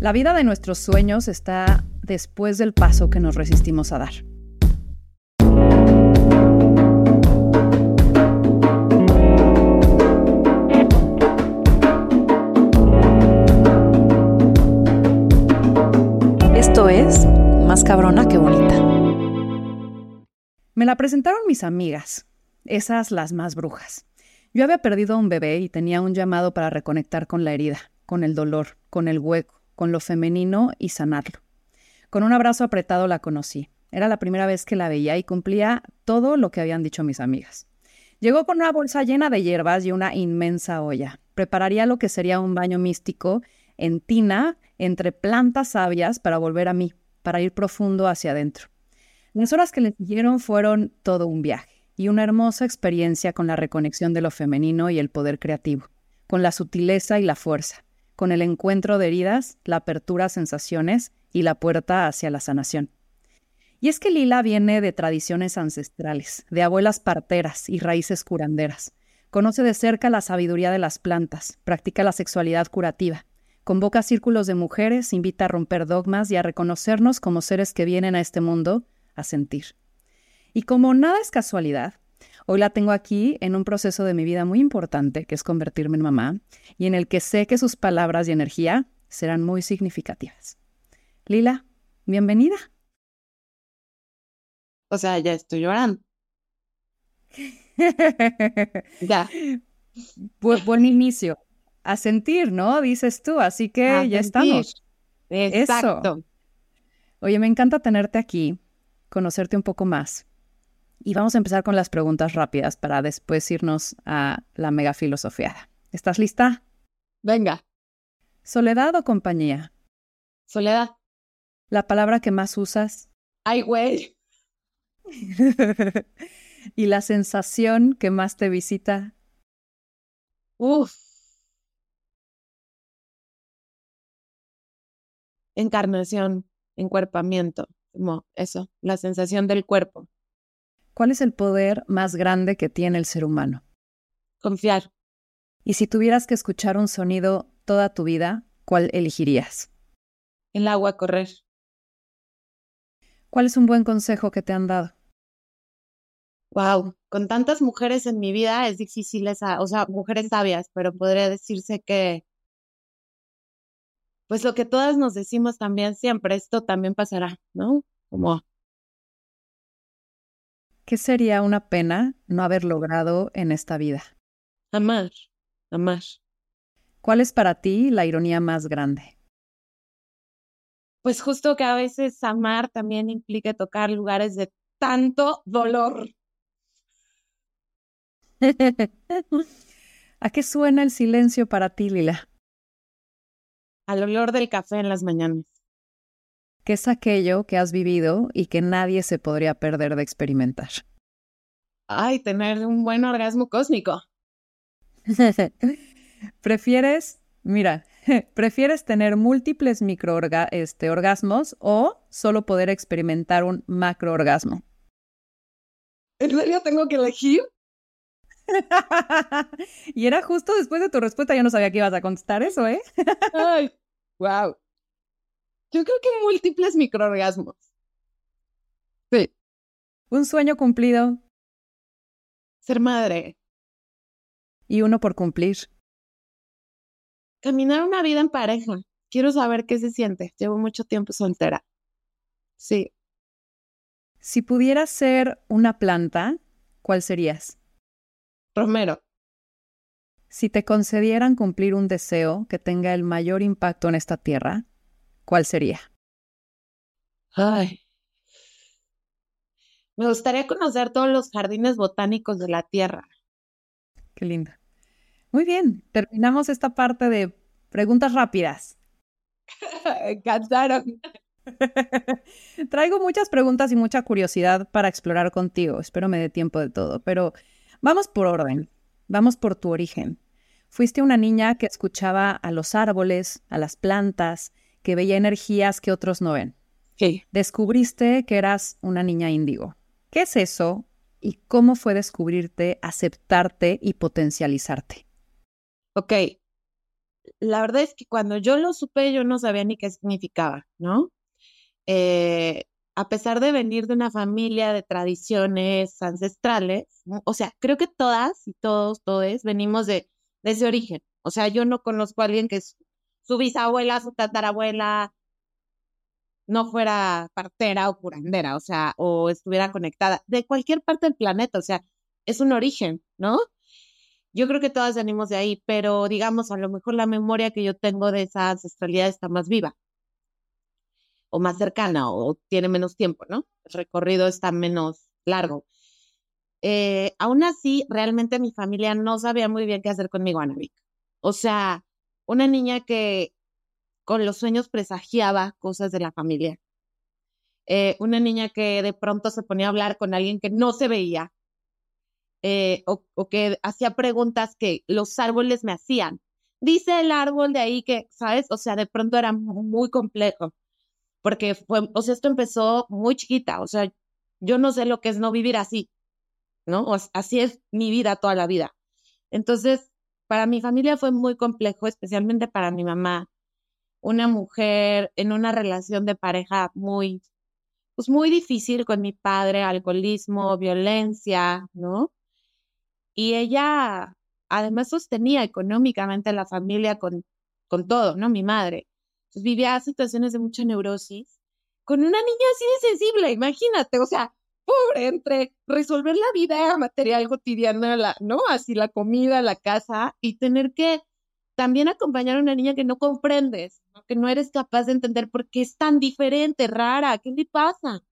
La vida de nuestros sueños está después del paso que nos resistimos a dar. Esto es Más cabrona que bonita. Me la presentaron mis amigas, esas las más brujas. Yo había perdido a un bebé y tenía un llamado para reconectar con la herida, con el dolor, con el hueco, con lo femenino y sanarlo. Con un abrazo apretado la conocí. Era la primera vez que la veía y cumplía todo lo que habían dicho mis amigas. Llegó con una bolsa llena de hierbas y una inmensa olla. Prepararía lo que sería un baño místico en tina entre plantas sabias para volver a mí, para ir profundo hacia adentro. Las horas que le siguieron fueron todo un viaje y una hermosa experiencia con la reconexión de lo femenino y el poder creativo, con la sutileza y la fuerza, con el encuentro de heridas, la apertura a sensaciones y la puerta hacia la sanación. Y es que Lila viene de tradiciones ancestrales, de abuelas parteras y raíces curanderas. Conoce de cerca la sabiduría de las plantas, practica la sexualidad curativa, convoca círculos de mujeres, invita a romper dogmas y a reconocernos como seres que vienen a este mundo a sentir. Y como nada es casualidad, hoy la tengo aquí en un proceso de mi vida muy importante, que es convertirme en mamá, y en el que sé que sus palabras y energía serán muy significativas. Lila, bienvenida. O sea, ya estoy llorando. ya. buen inicio. A sentir, ¿no? Dices tú, así que ya estamos. Exacto. Oye, me encanta tenerte aquí, conocerte un poco más. Y vamos a empezar con las preguntas rápidas para después irnos a la mega filosofiada. ¿Estás lista? Venga. ¿Soledad o compañía? Soledad. ¿La palabra que más usas? Ay, güey. ¿Y la sensación que más te visita? Uf. Encarnación, encuerpamiento, como eso, la sensación del cuerpo. ¿Cuál es el poder más grande que tiene el ser humano? Confiar. Y si tuvieras que escuchar un sonido toda tu vida, ¿cuál elegirías? El agua correr. ¿Cuál es un buen consejo que te han dado? Wow, con tantas mujeres en mi vida es difícil esa, o sea, mujeres sabias, pero podría decirse que, pues lo que todas nos decimos también siempre, esto también pasará, ¿no? Como ¿Qué sería una pena no haber logrado en esta vida? Amar, amar. ¿Cuál es para ti la ironía más grande? Pues justo que a veces amar también implica tocar lugares de tanto dolor. ¿A qué suena el silencio para ti, Lila? Al olor del café en las mañanas. ¿Qué es aquello que has vivido y que nadie se podría perder de experimentar? Ay, tener un buen orgasmo cósmico. ¿Prefieres, mira, prefieres tener múltiples microorgasmos este, orgasmos o solo poder experimentar un macroorgasmo? ¿En serio tengo que elegir? y era justo después de tu respuesta, yo no sabía que ibas a contestar eso, ¿eh? Ay, wow. Yo creo que múltiples microorgasmos. Sí. Un sueño cumplido. Ser madre. Y uno por cumplir. Caminar una vida en pareja. Quiero saber qué se siente. Llevo mucho tiempo soltera. Sí. Si pudieras ser una planta, ¿cuál serías? Romero. Si te concedieran cumplir un deseo que tenga el mayor impacto en esta tierra, ¿cuál sería? Ay. Me gustaría conocer todos los jardines botánicos de la Tierra. Qué lindo. Muy bien, terminamos esta parte de preguntas rápidas. Cansaron. Traigo muchas preguntas y mucha curiosidad para explorar contigo. Espero me dé tiempo de todo, pero vamos por orden. Vamos por tu origen. Fuiste una niña que escuchaba a los árboles, a las plantas, que veía energías que otros no ven. Sí. Descubriste que eras una niña índigo. ¿Qué es eso y cómo fue descubrirte, aceptarte y potencializarte? Ok. la verdad es que cuando yo lo supe, yo no sabía ni qué significaba, ¿no? Eh, a pesar de venir de una familia de tradiciones ancestrales, o sea, creo que todas y todos, todos venimos de, de ese origen. O sea, yo no conozco a alguien que su bisabuela, su tatarabuela, no fuera partera o curandera, o sea, o estuviera conectada de cualquier parte del planeta, o sea, es un origen, ¿no? Yo creo que todas venimos de ahí, pero digamos, a lo mejor la memoria que yo tengo de esa ancestralidad está más viva o más cercana o tiene menos tiempo, ¿no? El recorrido está menos largo. Eh, aún así, realmente mi familia no sabía muy bien qué hacer conmigo, Anavik. O sea, una niña que con los sueños presagiaba cosas de la familia. Eh, una niña que de pronto se ponía a hablar con alguien que no se veía, eh, o, que hacía preguntas que los árboles me hacían. Dice el árbol de ahí que, ¿sabes? O sea, de pronto era muy complejo, porque fue, o sea, esto empezó muy chiquita, o sea, yo no sé lo que es no vivir así, ¿no? así es mi vida toda la vida. Entonces, para mi familia fue muy complejo, especialmente para mi mamá, una mujer en una relación de pareja muy, pues muy difícil con mi padre, alcoholismo, violencia, ¿no? Y ella además sostenía económicamente la familia con, con todo, ¿no? Mi madre. Entonces vivía situaciones de mucha neurosis con una niña así de sensible, imagínate, o sea, pobre, entre resolver la vida material cotidiana, ¿no? Así la comida, la casa y tener que también acompañar a una niña que no comprendes, que no eres capaz de entender por qué es tan diferente, rara, ¿qué le pasa?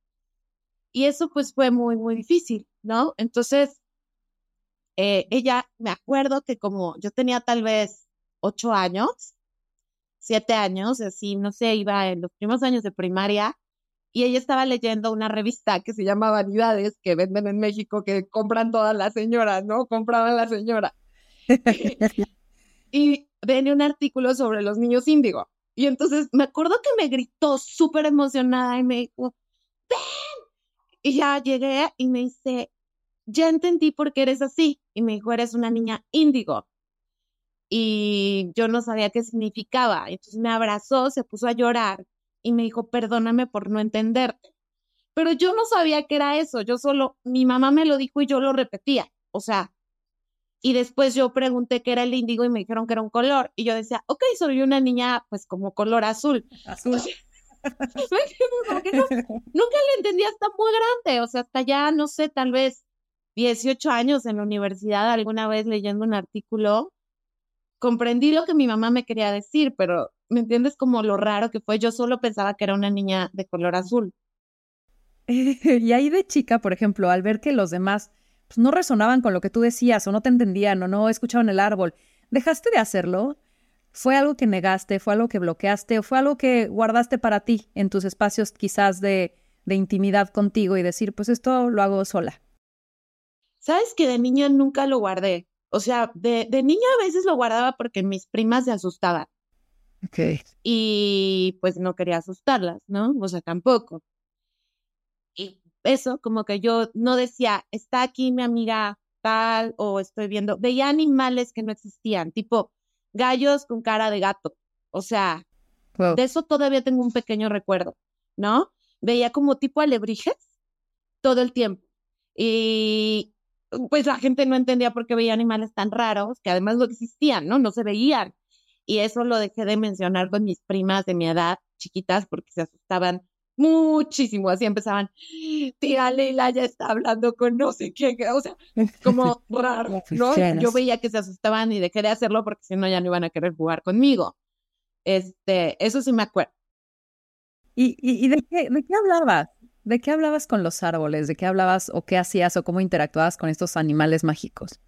Y eso pues fue muy, muy difícil, ¿no? Entonces, eh, ella, me acuerdo que como yo tenía tal vez ocho años, siete años, así, no sé, iba en los primeros años de primaria, y ella estaba leyendo una revista que se llama Vanidades, que venden en México, que compran todas las señoras, ¿no? Compraban la señora. y venía un artículo sobre los niños índigo. Y entonces me acuerdo que me gritó súper emocionada y me dijo, ven. Y ya llegué y me dice, ya entendí por qué eres así. Y me dijo, eres una niña índigo. Y yo no sabía qué significaba. Entonces me abrazó, se puso a llorar y me dijo, perdóname por no entenderte. Pero yo no sabía qué era eso. Yo solo, mi mamá me lo dijo y yo lo repetía. O sea, y después yo pregunté qué era el índigo y me dijeron que era un color. Y yo decía, ok, soy una niña pues como color azul. Azul. nunca le entendí hasta muy grande, o sea, hasta ya, no sé, tal vez 18 años en la universidad, alguna vez leyendo un artículo, comprendí lo que mi mamá me quería decir, pero ¿me entiendes como lo raro que fue? Yo solo pensaba que era una niña de color azul. y ahí de chica, por ejemplo, al ver que los demás pues, no resonaban con lo que tú decías o no te entendían o no escuchaban el árbol. ¿Dejaste de hacerlo? ¿Fue algo que negaste? ¿Fue algo que bloqueaste? ¿O fue algo que guardaste para ti en tus espacios quizás de, de intimidad contigo y decir, pues esto lo hago sola? Sabes que de niña nunca lo guardé. O sea, de, de niña a veces lo guardaba porque mis primas se asustaban. Ok. Y pues no quería asustarlas, ¿no? O sea, tampoco. Y eso, como que yo no decía, está aquí mi amiga tal, o estoy viendo, veía animales que no existían, tipo gallos con cara de gato. O sea, de eso todavía tengo un pequeño recuerdo, ¿no? Veía como tipo alebrijes todo el tiempo. Y pues la gente no entendía por qué veía animales tan raros, que además no existían, ¿no? No se veían. Y eso lo dejé de mencionar con mis primas de mi edad, chiquitas, porque se asustaban muchísimo, así empezaban, tía Leila ya está hablando con no sé qué, o sea, como raro, ¿no? Yo veía que se asustaban y dejé de hacerlo porque si no ya no iban a querer jugar conmigo. Este, eso sí me acuerdo. ¿Y, y, de, qué, de qué hablabas? ¿De qué hablabas con los árboles? ¿De qué hablabas o qué hacías o cómo interactuabas con estos animales mágicos?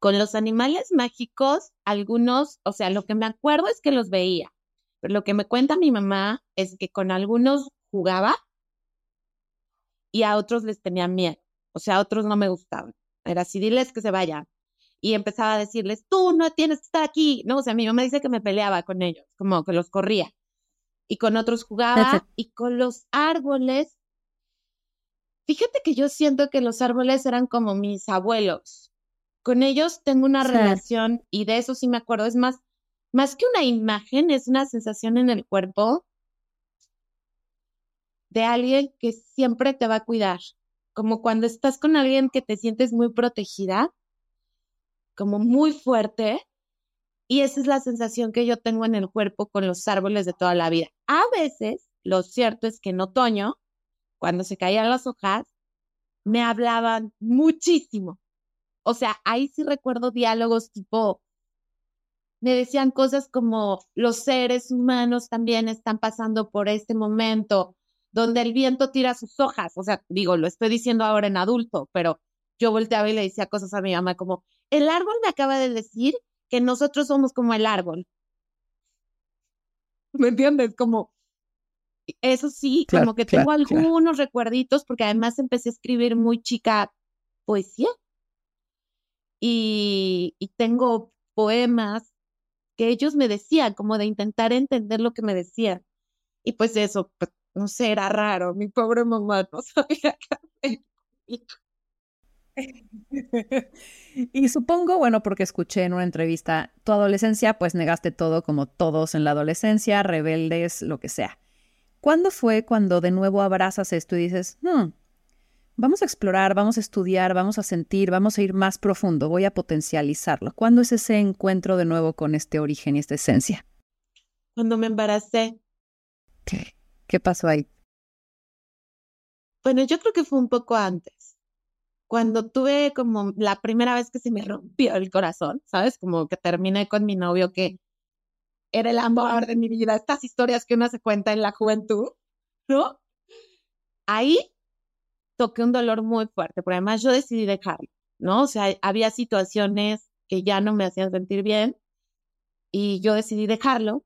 Con los animales mágicos, algunos, o sea, lo que me acuerdo es que los veía pero lo que me cuenta mi mamá es que con algunos jugaba y a otros les tenía miedo. O sea, a otros no me gustaban. Era así, diles que se vayan. Y empezaba a decirles, tú no tienes que estar aquí. No, o sea, mi mamá dice que me peleaba con ellos, como que los corría. Y con otros jugaba. Y con los árboles, fíjate que yo siento que los árboles eran como mis abuelos. Con ellos tengo una relación y de eso sí me acuerdo. Es más, más que una imagen, es una sensación en el cuerpo de alguien que siempre te va a cuidar, como cuando estás con alguien que te sientes muy protegida, como muy fuerte, y esa es la sensación que yo tengo en el cuerpo con los árboles de toda la vida. A veces, lo cierto es que en otoño, cuando se caían las hojas, me hablaban muchísimo. O sea, ahí sí recuerdo diálogos tipo, me decían cosas como los seres humanos también están pasando por este momento donde el viento tira sus hojas. O sea, digo, lo estoy diciendo ahora en adulto, pero yo volteaba y le decía cosas a mi mamá como, el árbol me acaba de decir que nosotros somos como el árbol. ¿Me entiendes? Como, eso sí, como que tengo algunos recuerditos, porque además empecé a escribir muy chica poesía. Y, tengo poemas que ellos me decían, como de intentar entender lo que me decían. Y pues eso, pues, no sé, era raro. Mi pobre mamá no sabía qué hacer. y supongo, bueno, porque escuché en una entrevista, tu adolescencia, pues negaste todo como todos en la adolescencia, rebeldes, lo que sea. ¿Cuándo fue cuando de nuevo abrazas esto y dices, hmm, vamos a explorar, vamos a estudiar, vamos a sentir, vamos a ir más profundo, voy a potencializarlo? ¿Cuándo es ese encuentro de nuevo con este origen y esta esencia? Cuando me embaracé. ¿Qué? ¿Qué pasó ahí? Bueno, yo creo que fue un poco antes. Cuando tuve como la primera vez que se me rompió el corazón, ¿sabes? Como que terminé con mi novio que era el amor de mi vida, estas historias que uno se cuenta en la juventud, ¿no? Ahí toqué un dolor muy fuerte, pero además yo decidí dejarlo, ¿no? O sea, había situaciones que ya no me hacían sentir bien y yo decidí dejarlo.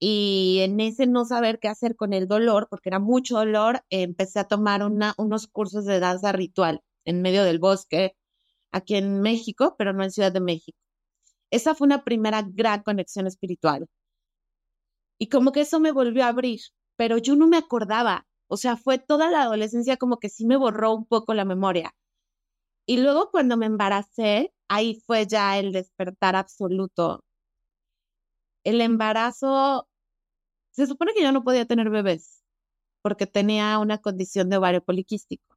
Y en ese no saber qué hacer con el dolor, porque era mucho dolor, empecé a tomar unos cursos de danza ritual en medio del bosque, aquí en México, pero no en Ciudad de México. Esa fue una primera gran conexión espiritual. Y como que eso me volvió a abrir, pero yo no me acordaba. O sea, fue toda la adolescencia como que sí me borró un poco la memoria. Y luego cuando me embaracé, ahí fue ya el despertar absoluto. El embarazo, se supone que yo no podía tener bebés porque tenía una condición de ovario poliquístico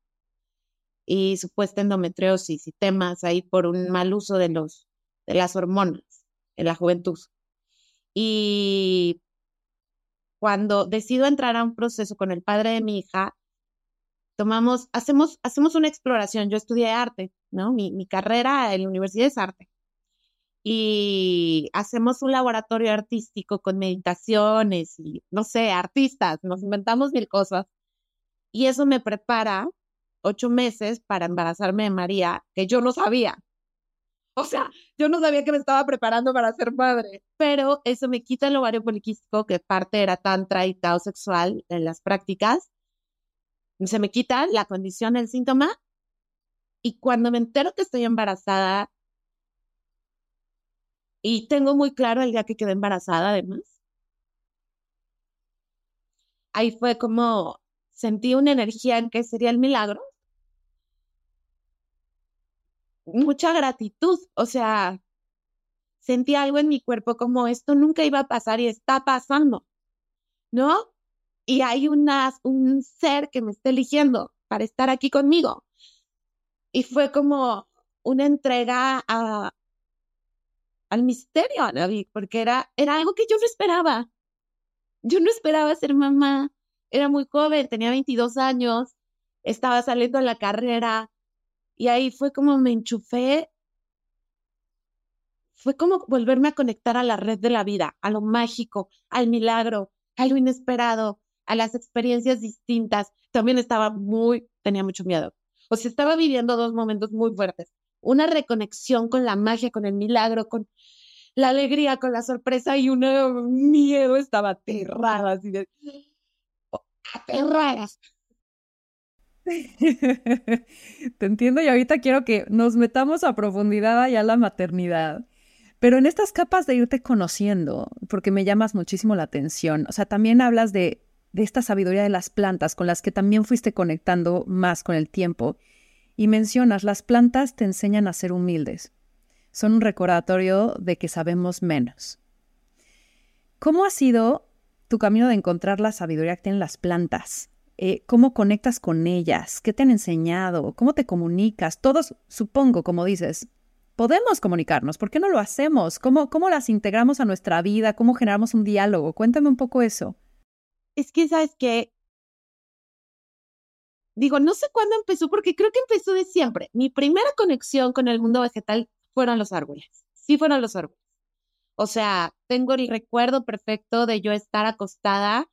y supuesta endometriosis y temas ahí por un mal uso de los de las hormonas en la juventud. Y cuando decido entrar a un proceso con el padre de mi hija, tomamos, hacemos, hacemos una exploración. Yo estudié arte, ¿no? Mi, mi carrera en la universidad es arte. Y hacemos un laboratorio artístico con meditaciones y, no sé, artistas, nos inventamos mil cosas. Y eso me prepara ocho meses para embarazarme de María, que yo no sabía. O sea, yo no sabía que me estaba preparando para ser madre, pero eso me quita el ovario poliquístico, que parte era tantra y sexual en las prácticas. Se me quita la condición, el síntoma. Y cuando me entero que estoy embarazada, y tengo muy claro el día que quedé embarazada, además, ahí fue como sentí una energía en que sería el milagro mucha gratitud, o sea, sentí algo en mi cuerpo como esto nunca iba a pasar y está pasando, ¿no? Y hay una, un ser que me está eligiendo para estar aquí conmigo. Y fue como una entrega al misterio, David, porque era, era algo que yo no esperaba. Yo no esperaba ser mamá. Era muy joven, tenía 22 años, estaba saliendo a la carrera, y ahí fue como me enchufé, fue como volverme a conectar a la red de la vida, a lo mágico, al milagro, a lo inesperado, a las experiencias distintas. También estaba muy, tenía mucho miedo. O sea, estaba viviendo dos momentos muy fuertes. Una reconexión con la magia, con el milagro, con la alegría, con la sorpresa y un miedo. Estaba aterrada, así de... Aterrada. Te entiendo y ahorita quiero que nos metamos a profundidad allá a la maternidad. Pero en estas capas de irte conociendo, porque me llamas muchísimo la atención, o sea, también hablas de, de esta sabiduría de las plantas con las que también fuiste conectando más con el tiempo. Y mencionas, las plantas te enseñan a ser humildes. Son un recordatorio de que sabemos menos. ¿Cómo ha sido tu camino de encontrar la sabiduría que tienen las plantas? Eh, ¿Cómo conectas con ellas? ¿Qué te han enseñado? ¿Cómo te comunicas? Todos, supongo, como dices, podemos comunicarnos. ¿Por qué no lo hacemos? ¿Cómo, cómo las integramos a nuestra vida? ¿Cómo generamos un diálogo? Cuéntame un poco eso. Es que, ¿sabes que Digo, no sé cuándo empezó, porque creo que empezó de siempre. Mi primera conexión con el mundo vegetal fueron los árboles. Sí fueron los árboles. O sea, tengo el recuerdo perfecto de yo estar acostada,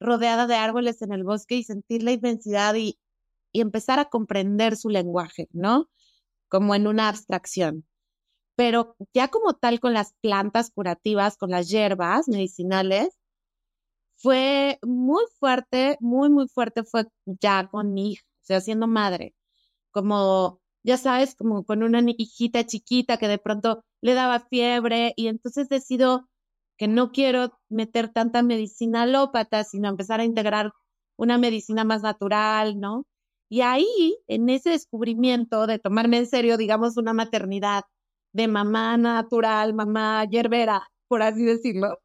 rodeada de árboles en el bosque y sentir la inmensidad y, y empezar a comprender su lenguaje, ¿no? Como en una abstracción. Pero ya como tal con las plantas curativas, con las hierbas medicinales, fue muy fuerte, muy, muy fuerte fue ya con mi hija, o sea, siendo madre, como, ya sabes, como con una hijita chiquita que de pronto le daba fiebre y entonces decido que no quiero meter tanta medicina alópata, sino empezar a integrar una medicina más natural, ¿no? Y ahí, en ese descubrimiento de tomarme en serio, digamos, una maternidad de mamá natural, mamá yerbera, por así decirlo,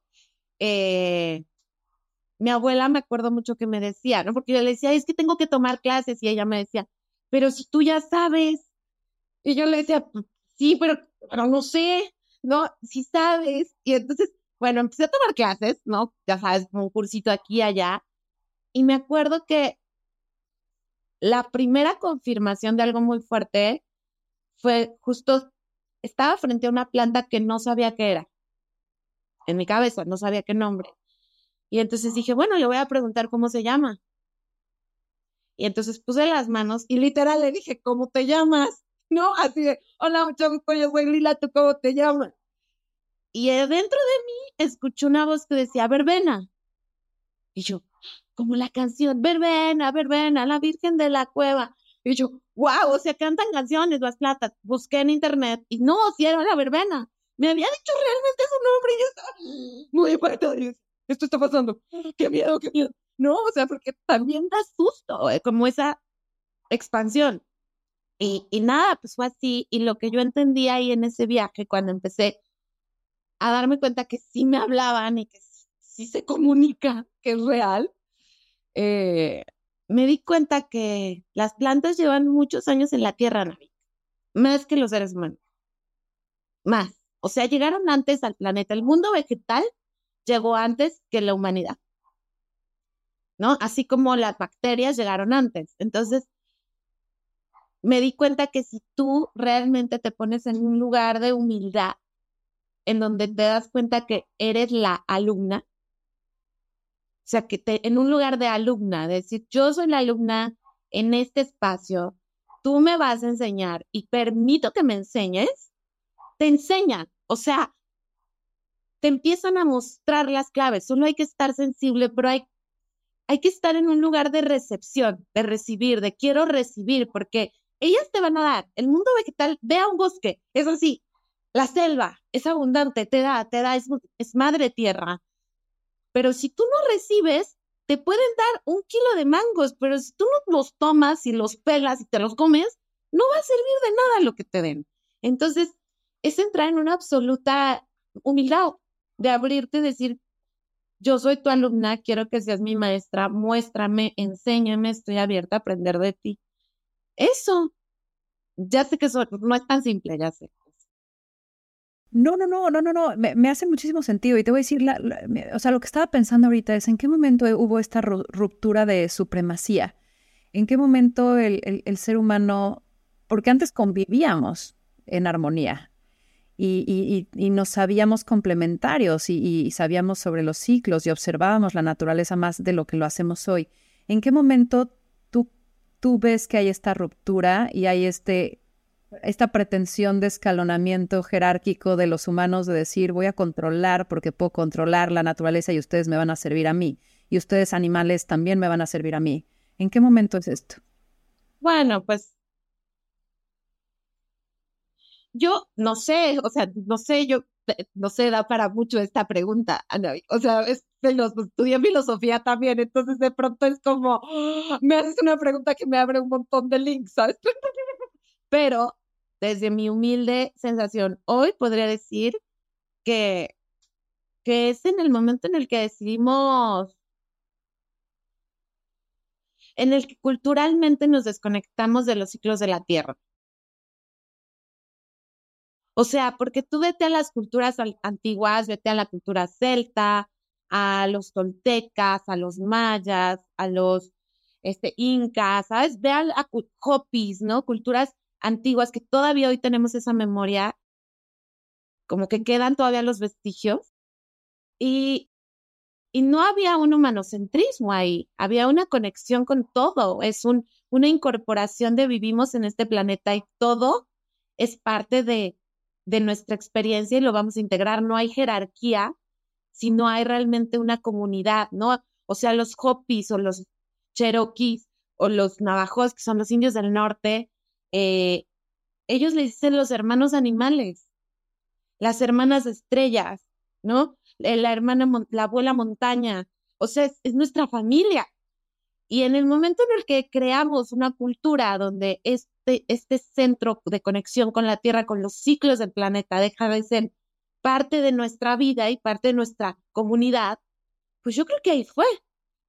eh, mi abuela me acuerdo mucho que me decía, ¿no? Porque yo le decía, es que tengo que tomar clases y ella me decía, pero si tú ya sabes. Y yo le decía, sí, pero, pero no sé, ¿no? Si sabes. Y entonces, bueno, empecé a tomar clases, ¿no? Ya sabes, un cursito aquí y allá. Y me acuerdo que la primera confirmación de algo muy fuerte fue justo, estaba frente a una planta que no sabía qué era. En mi cabeza, no sabía qué nombre. Y entonces dije, bueno, le voy a preguntar cómo se llama. Y entonces puse las manos y literal le dije, ¿cómo te llamas? ¿no? Así de, hola, mucho gusto, yo Lila, ¿tú cómo te llamas? Y dentro de mí escuché una voz que decía, verbena. Y yo, como la canción, verbena, verbena, la Virgen de la Cueva. Y yo, wow, o sea, cantan canciones las platas. Busqué en internet y no, si era la verbena. Me había dicho realmente su nombre y yo estaba muy impactada. Esto está pasando. Qué miedo, qué miedo. No, o sea, porque también da susto, eh, como esa expansión. Y, y nada, pues fue así. Y lo que yo entendí ahí en ese viaje, cuando empecé a darme cuenta que sí me hablaban y que sí se comunica, que es real, eh, me di cuenta que las plantas llevan muchos años en la Tierra, Navi, más que los seres humanos. Más. O sea, llegaron antes al planeta. El mundo vegetal llegó antes que la humanidad. ¿No? Así como las bacterias llegaron antes. Entonces, me di cuenta que si tú realmente te pones en un lugar de humildad, en donde te das cuenta que eres la alumna, o sea, que te, en un lugar de alumna, decir, yo soy la alumna en este espacio, tú me vas a enseñar y permito que me enseñes, te enseñan. O sea, te empiezan a mostrar las claves. Solo hay que estar sensible, pero hay, hay que estar en un lugar de recepción, de recibir, de quiero recibir, porque ellas te van a dar. El mundo vegetal, vea un bosque, es así. La selva es abundante, te da, te da, es, madre tierra. Pero si tú no recibes, te pueden dar un kilo de mangos, pero si tú no los tomas y los pelas y te los comes, no va a servir de nada lo que te den. Entonces, es entrar en una absoluta humildad, de abrirte y decir, yo soy tu alumna, quiero que seas mi maestra, muéstrame, enséñame, estoy abierta a aprender de ti. Eso, ya sé que eso no es tan simple, ya sé. No, no, no, no, no, no, me, hace muchísimo sentido y te voy a decir, la, o sea, lo que estaba pensando ahorita es en qué momento hubo esta ruptura de supremacía, en qué momento el, ser humano, porque antes convivíamos en armonía, y, nos sabíamos complementarios y, sabíamos sobre los ciclos y observábamos la naturaleza más de lo que lo hacemos hoy. ¿En qué momento tú, tú ves que hay esta ruptura y hay este, esta pretensión de escalonamiento jerárquico de los humanos de decir voy a controlar porque puedo controlar la naturaleza y ustedes me van a servir a mí y ustedes animales también me van a servir a mí? ¿En qué momento es esto? Bueno, pues yo no sé, o sea, no sé, yo eh, no sé, da para mucho esta pregunta. O sea, es, estudié filosofía también, entonces de pronto es como, me haces una pregunta que me abre un montón de links, ¿sabes? Pero desde mi humilde sensación, hoy podría decir que que es en el momento en el que decidimos, en el que culturalmente nos desconectamos de los ciclos de la Tierra. O sea, porque tú vete a las culturas antiguas, vete a la cultura celta, a los toltecas, a los mayas, a los este, incas, ¿sabes? Ve a, a Hopis, ¿no? Culturas antiguas que todavía hoy tenemos esa memoria, como que quedan todavía los vestigios. Y, y no había un humanocentrismo ahí, había una conexión con todo, es un, una incorporación de vivimos en este planeta y todo es parte de, de nuestra experiencia y lo vamos a integrar. No hay jerarquía, sino hay realmente una comunidad, ¿no? O sea, los Hopis o los Cherokees o los Navajos, que son los indios del norte, eh, ellos le dicen los hermanos animales, las hermanas estrellas, ¿no? La hermana, la abuela montaña, o sea, es nuestra familia. Y en el momento en el que creamos una cultura donde este, este centro de conexión con la Tierra, con los ciclos del planeta, deja de ser parte de nuestra vida y parte de nuestra comunidad, pues yo creo que ahí fue.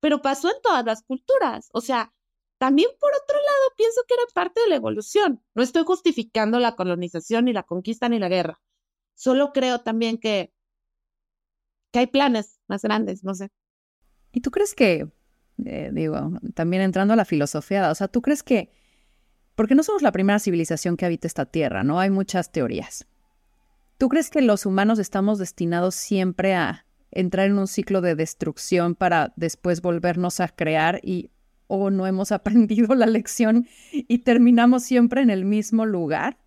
Pero pasó en todas las culturas. O sea, también por otro lado pienso que era parte de la evolución. No estoy justificando la colonización, ni la conquista, ni la guerra. Solo creo también que, que hay planes más grandes, no sé. ¿Y tú crees que eh, digo, también entrando a la filosofía, o sea, ¿tú crees que, porque no somos la primera civilización que habita esta tierra, ¿no? Hay muchas teorías. ¿Tú crees que los humanos estamos destinados siempre a entrar en un ciclo de destrucción para después volvernos a crear y o no hemos aprendido la lección y terminamos siempre en el mismo lugar?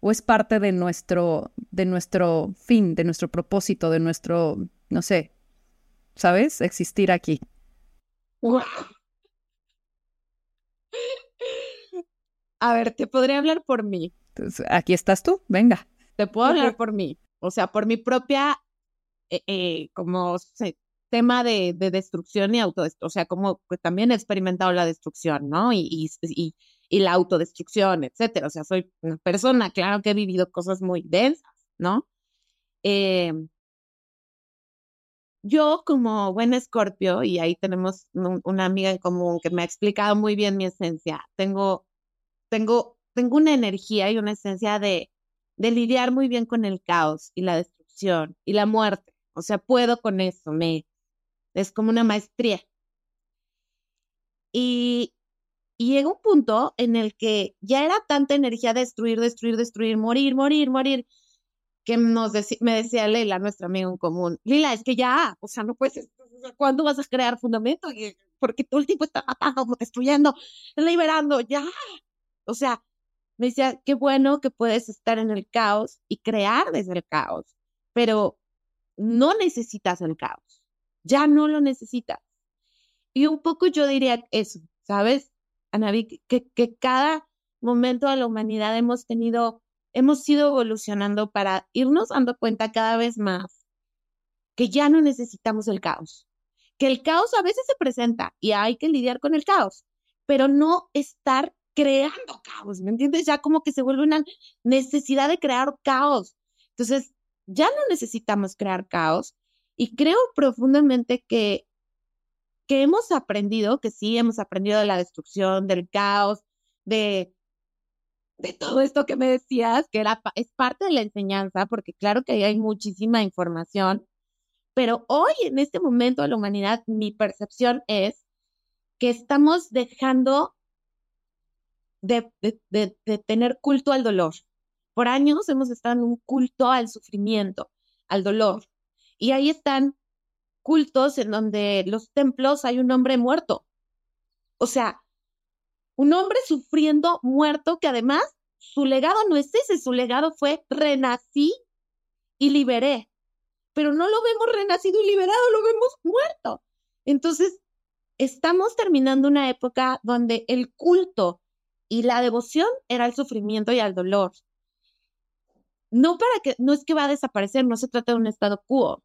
¿O es parte de nuestro, de nuestro fin, de nuestro propósito, de nuestro, no sé, ¿sabes? Existir aquí. A ver, te podría hablar por mí. aquí estás tú, venga. Te puedo hablar por mí. O sea, por mi propia, eh, eh, como tema de, destrucción y autodestrucción. O sea, como que también he experimentado la destrucción, ¿no? Y, y, y, la autodestrucción, etcétera. O sea, soy una persona, claro que he vivido cosas muy densas, ¿no? Eh, yo como buen escorpio, y ahí tenemos una amiga en común que me ha explicado muy bien mi esencia, tengo, tengo, tengo una energía y una esencia de, de lidiar muy bien con el caos y la destrucción y la muerte. O sea, puedo con eso, me, es como una maestría. Y, y llega un punto en el que ya era tanta energía destruir, destruir, destruir, morir, morir, morir, que nos me decía Leila, nuestra amiga en común, Lila, es que ya, o sea, no puedes, ¿cuándo vas a crear fundamento? Porque todo el tiempo está matando, destruyendo, liberando, ya. O sea, me decía, qué bueno que puedes estar en el caos y crear desde el caos, pero no necesitas el caos, ya no lo necesitas. Y un poco yo diría eso, ¿sabes, Anaví? Que, que cada momento de la humanidad hemos tenido hemos ido evolucionando para irnos dando cuenta cada vez más que ya no necesitamos el caos, que el caos a veces se presenta y hay que lidiar con el caos, pero no estar creando caos, ¿me entiendes? Ya como que se vuelve una necesidad de crear caos. Entonces, ya no necesitamos crear caos y creo profundamente que, que hemos aprendido, que sí, hemos aprendido de la destrucción, del caos, de de todo esto que me decías, que era, es parte de la enseñanza, porque claro que ahí hay muchísima información, pero hoy, en este momento de la humanidad, mi percepción es que estamos dejando de, de, tener culto al dolor. Por años hemos estado en un culto al sufrimiento, al dolor. Y ahí están cultos en donde los templos hay un hombre muerto. O sea, un hombre sufriendo, muerto, que además su legado no es ese, su legado fue renací y liberé. Pero no lo vemos renacido y liberado, lo vemos muerto. Entonces, estamos terminando una época donde el culto y la devoción era el sufrimiento y al dolor. No para que, no es que va a desaparecer, no se trata de un estado quo,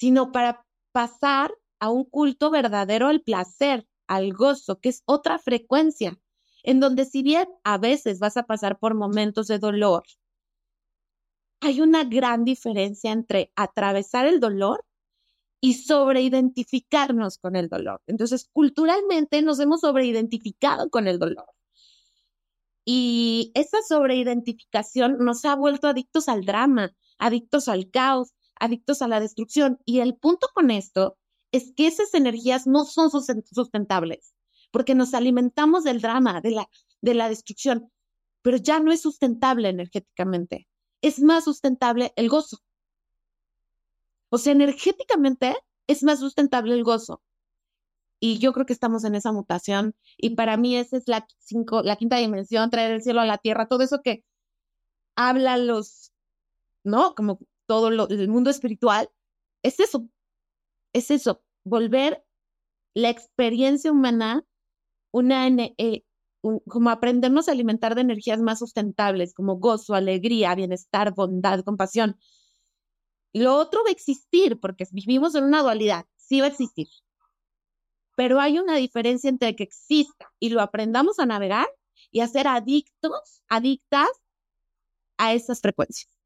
sino para pasar a un culto verdadero al placer, al gozo, que es otra frecuencia, en donde si bien a veces vas a pasar por momentos de dolor, hay una gran diferencia entre atravesar el dolor y sobreidentificarnos con el dolor. Entonces, culturalmente nos hemos sobreidentificado con el dolor. Y esa sobreidentificación nos ha vuelto adictos al drama, adictos al caos, adictos a la destrucción. Y el punto con esto es que esas energías no son sustentables, porque nos alimentamos del drama, de la, de la destrucción, pero ya no es sustentable energéticamente. Es más sustentable el gozo. O sea, energéticamente es más sustentable el gozo. Y yo creo que estamos en esa mutación. Y para mí esa es la, cinco, la quinta dimensión, traer el cielo a la tierra, todo eso que habla los, ¿no? Como todo lo, el mundo espiritual, es eso, es eso, volver la experiencia humana una, eh, como aprendernos a alimentar de energías más sustentables, como gozo, alegría, bienestar, bondad, compasión. Lo otro va a existir porque vivimos en una dualidad, sí va a existir. Pero hay una diferencia entre que exista y lo aprendamos a navegar y a ser adictos, adictas a esas frecuencias.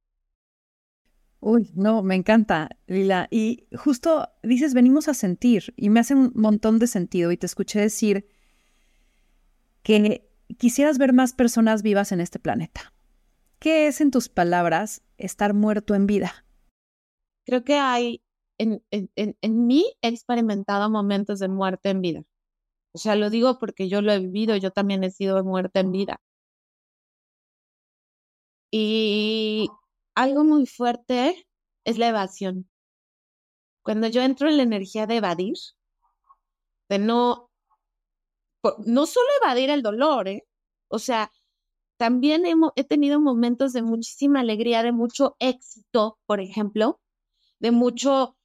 Uy, no, me encanta, Lila. Y justo dices, venimos a sentir, y me hace un montón de sentido. Y te escuché decir que quisieras ver más personas vivas en este planeta. ¿Qué es, en tus palabras, estar muerto en vida? Creo que hay, en, en, en, mí he experimentado momentos de muerte en vida. O sea, lo digo porque yo lo he vivido, yo también he sido muerta en vida. Y algo muy fuerte es la evasión. Cuando yo entro en la energía de evadir, de no, no solo evadir el dolor, ¿eh? o sea, también he tenido momentos de muchísima alegría, de mucho éxito, por ejemplo, de mucho,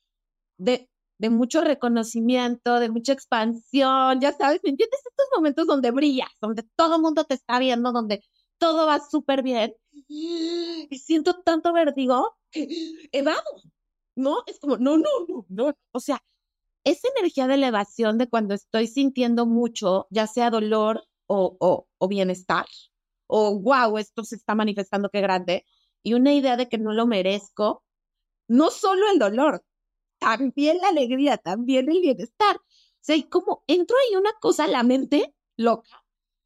de, de mucho reconocimiento, de mucha expansión, ya sabes, ¿me entiendes? Estos momentos donde brillas, donde todo el mundo te está viendo, donde todo va súper bien y siento tanto vértigo evado, ¿no? Es como, no, no, no, no. O sea, esa energía de elevación de cuando estoy sintiendo mucho, ya sea dolor o, o, o bienestar, o wow, esto se está manifestando, qué grande, y una idea de que no lo merezco, no solo el dolor, también la alegría, también el bienestar. O sea, y como entro ahí una cosa, la mente loca,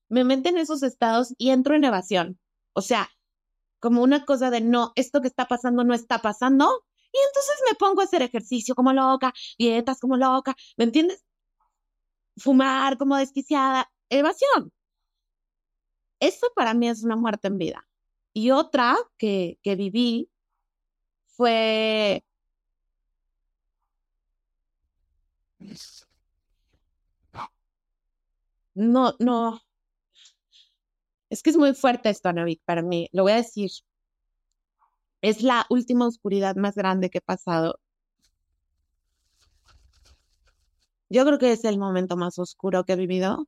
me mete en esos estados y entro en evasión. O sea, como una cosa de no, esto que está pasando no está pasando. Y entonces me pongo a hacer ejercicio como loca, dietas como loca, ¿me entiendes? Fumar como desquiciada, evasión. Eso para mí es una muerte en vida. Y otra que, que viví fue no, no, es que es muy fuerte esto, Anavik, para mí. Lo voy a decir. Es la última oscuridad más grande que he pasado. Yo creo que es el momento más oscuro que he vivido.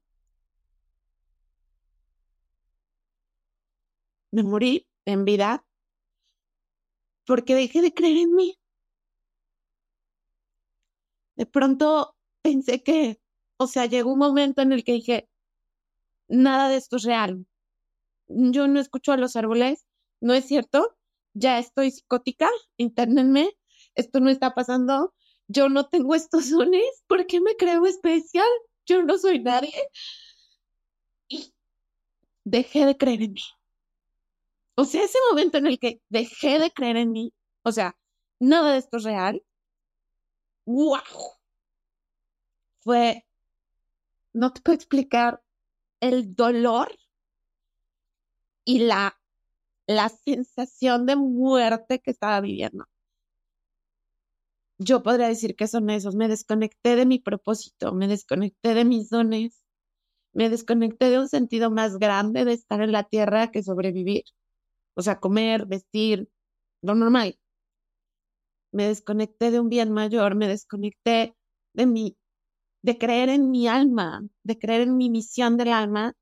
Me morí en vida porque dejé de creer en mí. De pronto pensé que, o sea, llegó un momento en el que dije, nada de esto es real yo no escucho a los árboles, no es cierto, ya estoy psicótica, internenme, esto no está pasando, yo no tengo estos dones, ¿por qué me creo especial? Yo no soy nadie. Y dejé de creer en mí. O sea, ese momento en el que dejé de creer en mí, o sea, nada de esto es real, wow, fue, no te puedo explicar el dolor y la, la sensación de muerte que estaba viviendo. Yo podría decir que son esos. Me desconecté de mi propósito, me desconecté de mis dones, me desconecté de un sentido más grande de estar en la tierra que sobrevivir. O sea, comer, vestir, lo normal. Me desconecté de un bien mayor, me desconecté de mi, de creer en mi alma, de creer en mi misión del alma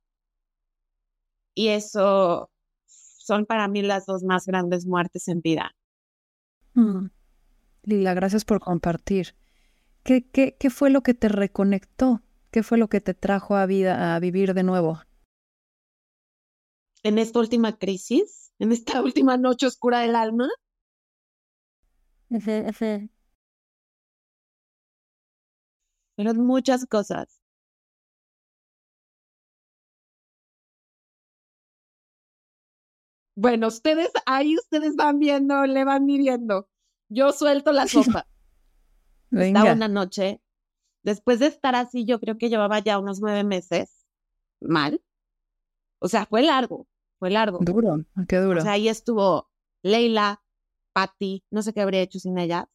y eso son para mí las dos más grandes muertes en vida. Mm. Lila, gracias por compartir. ¿Qué, qué, ¿Qué fue lo que te reconectó? ¿Qué fue lo que te trajo a vida a vivir de nuevo? en esta última crisis, en esta última noche oscura del alma. Pero muchas cosas. Bueno, ustedes, ahí ustedes van viendo, le van midiendo. Yo suelto la sopa. Estaba una noche, después de estar así, yo creo que llevaba ya unos nueve meses mal. O sea, fue largo, fue largo. Duro, qué duro. O sea, ahí estuvo Leila, Patty, no sé qué habría hecho sin ella.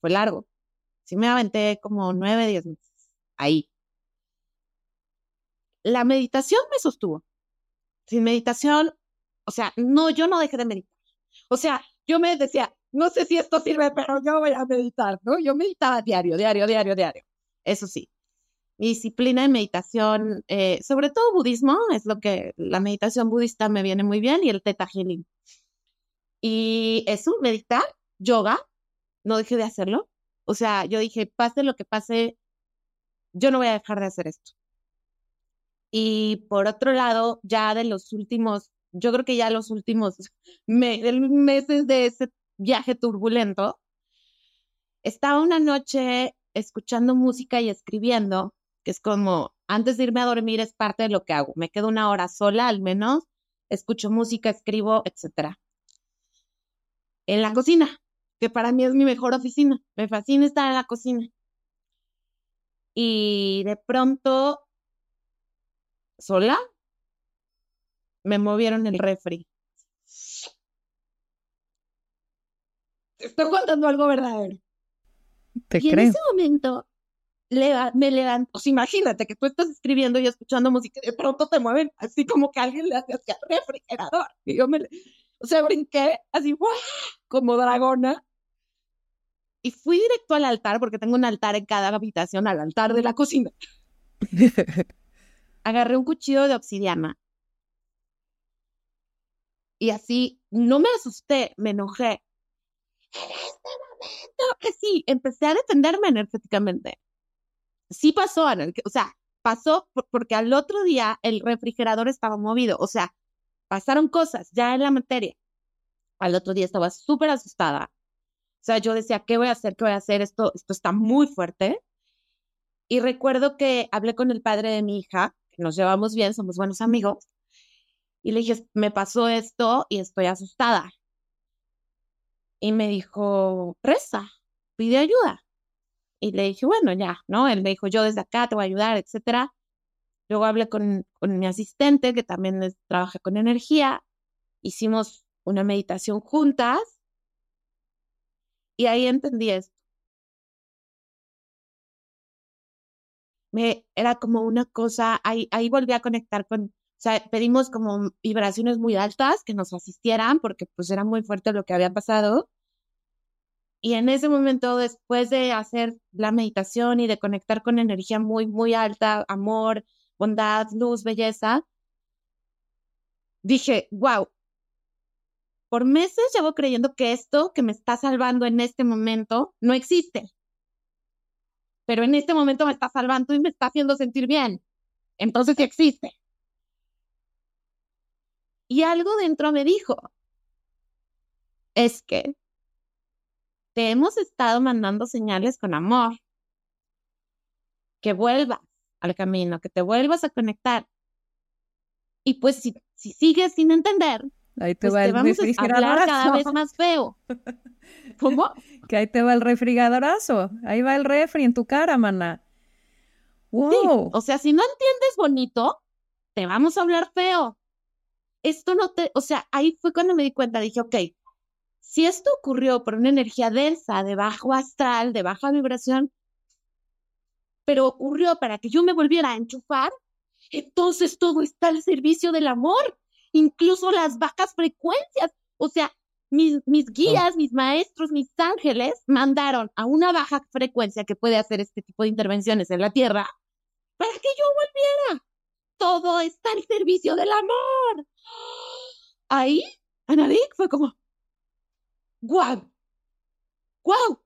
Fue largo. Sí me aventé como nueve, diez meses. Ahí. La meditación me sostuvo. Sin meditación, o sea, no, yo no dejé de meditar. O sea, yo me decía, no sé si esto sirve, pero yo voy a meditar, ¿no? Yo meditaba diario, diario, diario, diario. Eso sí. Disciplina de meditación, eh, sobre todo budismo, es lo que la meditación budista me viene muy bien y el teta healing. Y eso, meditar, yoga, no dejé de hacerlo. O sea, yo dije, pase lo que pase, yo no voy a dejar de hacer esto. Y por otro lado, ya de los últimos yo creo que ya los últimos meses de ese viaje turbulento, estaba una noche escuchando música y escribiendo, que es como antes de irme a dormir es parte de lo que hago. Me quedo una hora sola al menos, escucho música, escribo, etc. En la cocina, que para mí es mi mejor oficina. Me fascina estar en la cocina. Y de pronto, sola, me movieron el refri. estoy contando algo verdadero. y en ese momento me levanto, pues imagínate que tú estás escribiendo y escuchando música y de pronto te mueven así como que alguien le hace hacia el refrigerador. Y yo me, o sea, brinqué así, como dragona. Y fui directo al altar, porque tengo un altar en cada habitación, al altar de la cocina. Agarré un cuchillo de obsidiana y así, no me asusté, me enojé. En este momento que sí, empecé a defenderme energéticamente. Sí pasó, o sea, pasó porque al otro día el refrigerador estaba movido, o sea, pasaron cosas ya en la materia. Al otro día estaba súper asustada. O sea, yo decía, ¿qué voy a hacer? ¿Qué voy a hacer? Esto, esto está muy fuerte. Y recuerdo que hablé con el padre de mi hija, que nos llevamos bien, somos buenos amigos, y le dije, me pasó esto y estoy asustada. Y me dijo, reza, pide ayuda. Y le dije, bueno, ya, ¿no? Él me dijo, yo desde acá te voy a ayudar, etcétera. Luego hablé con, con mi asistente, que también trabaja con energía. Hicimos una meditación juntas. Y ahí entendí esto. Me, era como una cosa, ahí, ahí volví a conectar con, o sea, pedimos como vibraciones muy altas que nos asistieran porque pues era muy fuerte lo que había pasado. Y en ese momento, después de hacer la meditación y de conectar con energía muy, muy alta, amor, bondad, luz, belleza, dije, wow, por meses llevo creyendo que esto que me está salvando en este momento no existe. Pero en este momento me está salvando y me está haciendo sentir bien. Entonces sí existe. Y algo dentro me dijo, es que te hemos estado mandando señales con amor, que vuelvas al camino, que te vuelvas a conectar. Y pues si, si sigues sin entender, ahí te, pues va el vamos a hablar cada vez más feo. ¿Cómo? Que ahí te va el refrigeradorazo. Ahí va el refri en tu cara, mana. Wow. o sea, si no entiendes bonito, te vamos a hablar feo esto no te, o sea, ahí fue cuando me di cuenta, dije, ok, si esto ocurrió por una energía densa, de bajo astral, de baja vibración, pero ocurrió para que yo me volviera a enchufar, entonces todo está al servicio del amor, incluso las bajas frecuencias. O sea, mis, mis guías, mis maestros, mis ángeles mandaron a una baja frecuencia que puede hacer este tipo de intervenciones en la Tierra para que yo volviera todo está al servicio del amor. Ahí, Anadik fue como, guau, guau,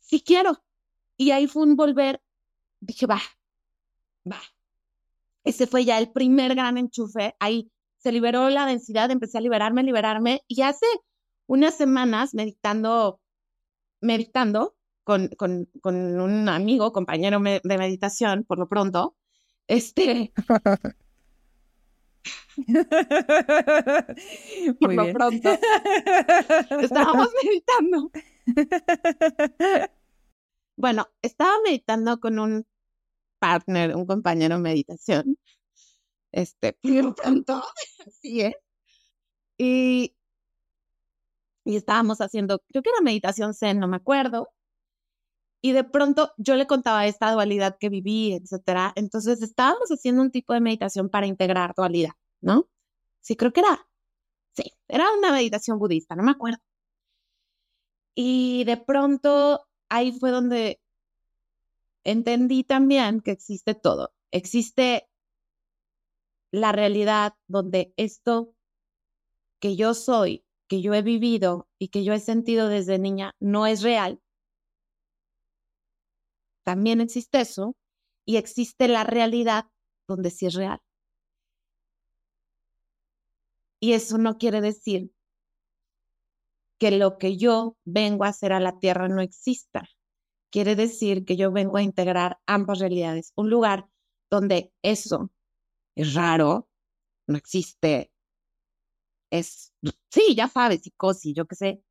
sí quiero. Y ahí fue un volver, dije, va, va. ese fue ya el primer gran enchufe. Ahí se liberó la densidad, empecé a liberarme, liberarme. Y hace unas semanas, meditando, meditando con, con, con un amigo, compañero de meditación, por lo pronto, este... por lo pronto. Estábamos meditando. Bueno, estaba meditando con un partner, un compañero de meditación. Este, por pronto, así es. Y, y estábamos haciendo, creo que era meditación zen, no me acuerdo. Y de pronto yo le contaba esta dualidad que viví, etcétera. Entonces estábamos haciendo un tipo de meditación para integrar dualidad, ¿no? Sí, creo que era. Sí, era una meditación budista, no me acuerdo. Y de pronto ahí fue donde entendí también que existe todo. Existe la realidad donde esto que yo soy, que yo he vivido y que yo he sentido desde niña no es real también existe eso y existe la realidad donde sí es real. Y eso no quiere decir que lo que yo vengo a hacer a la tierra no exista. Quiere decir que yo vengo a integrar ambas realidades. Un lugar donde eso es raro, no existe, es, sí, ya sabes, psicosis, yo qué sé,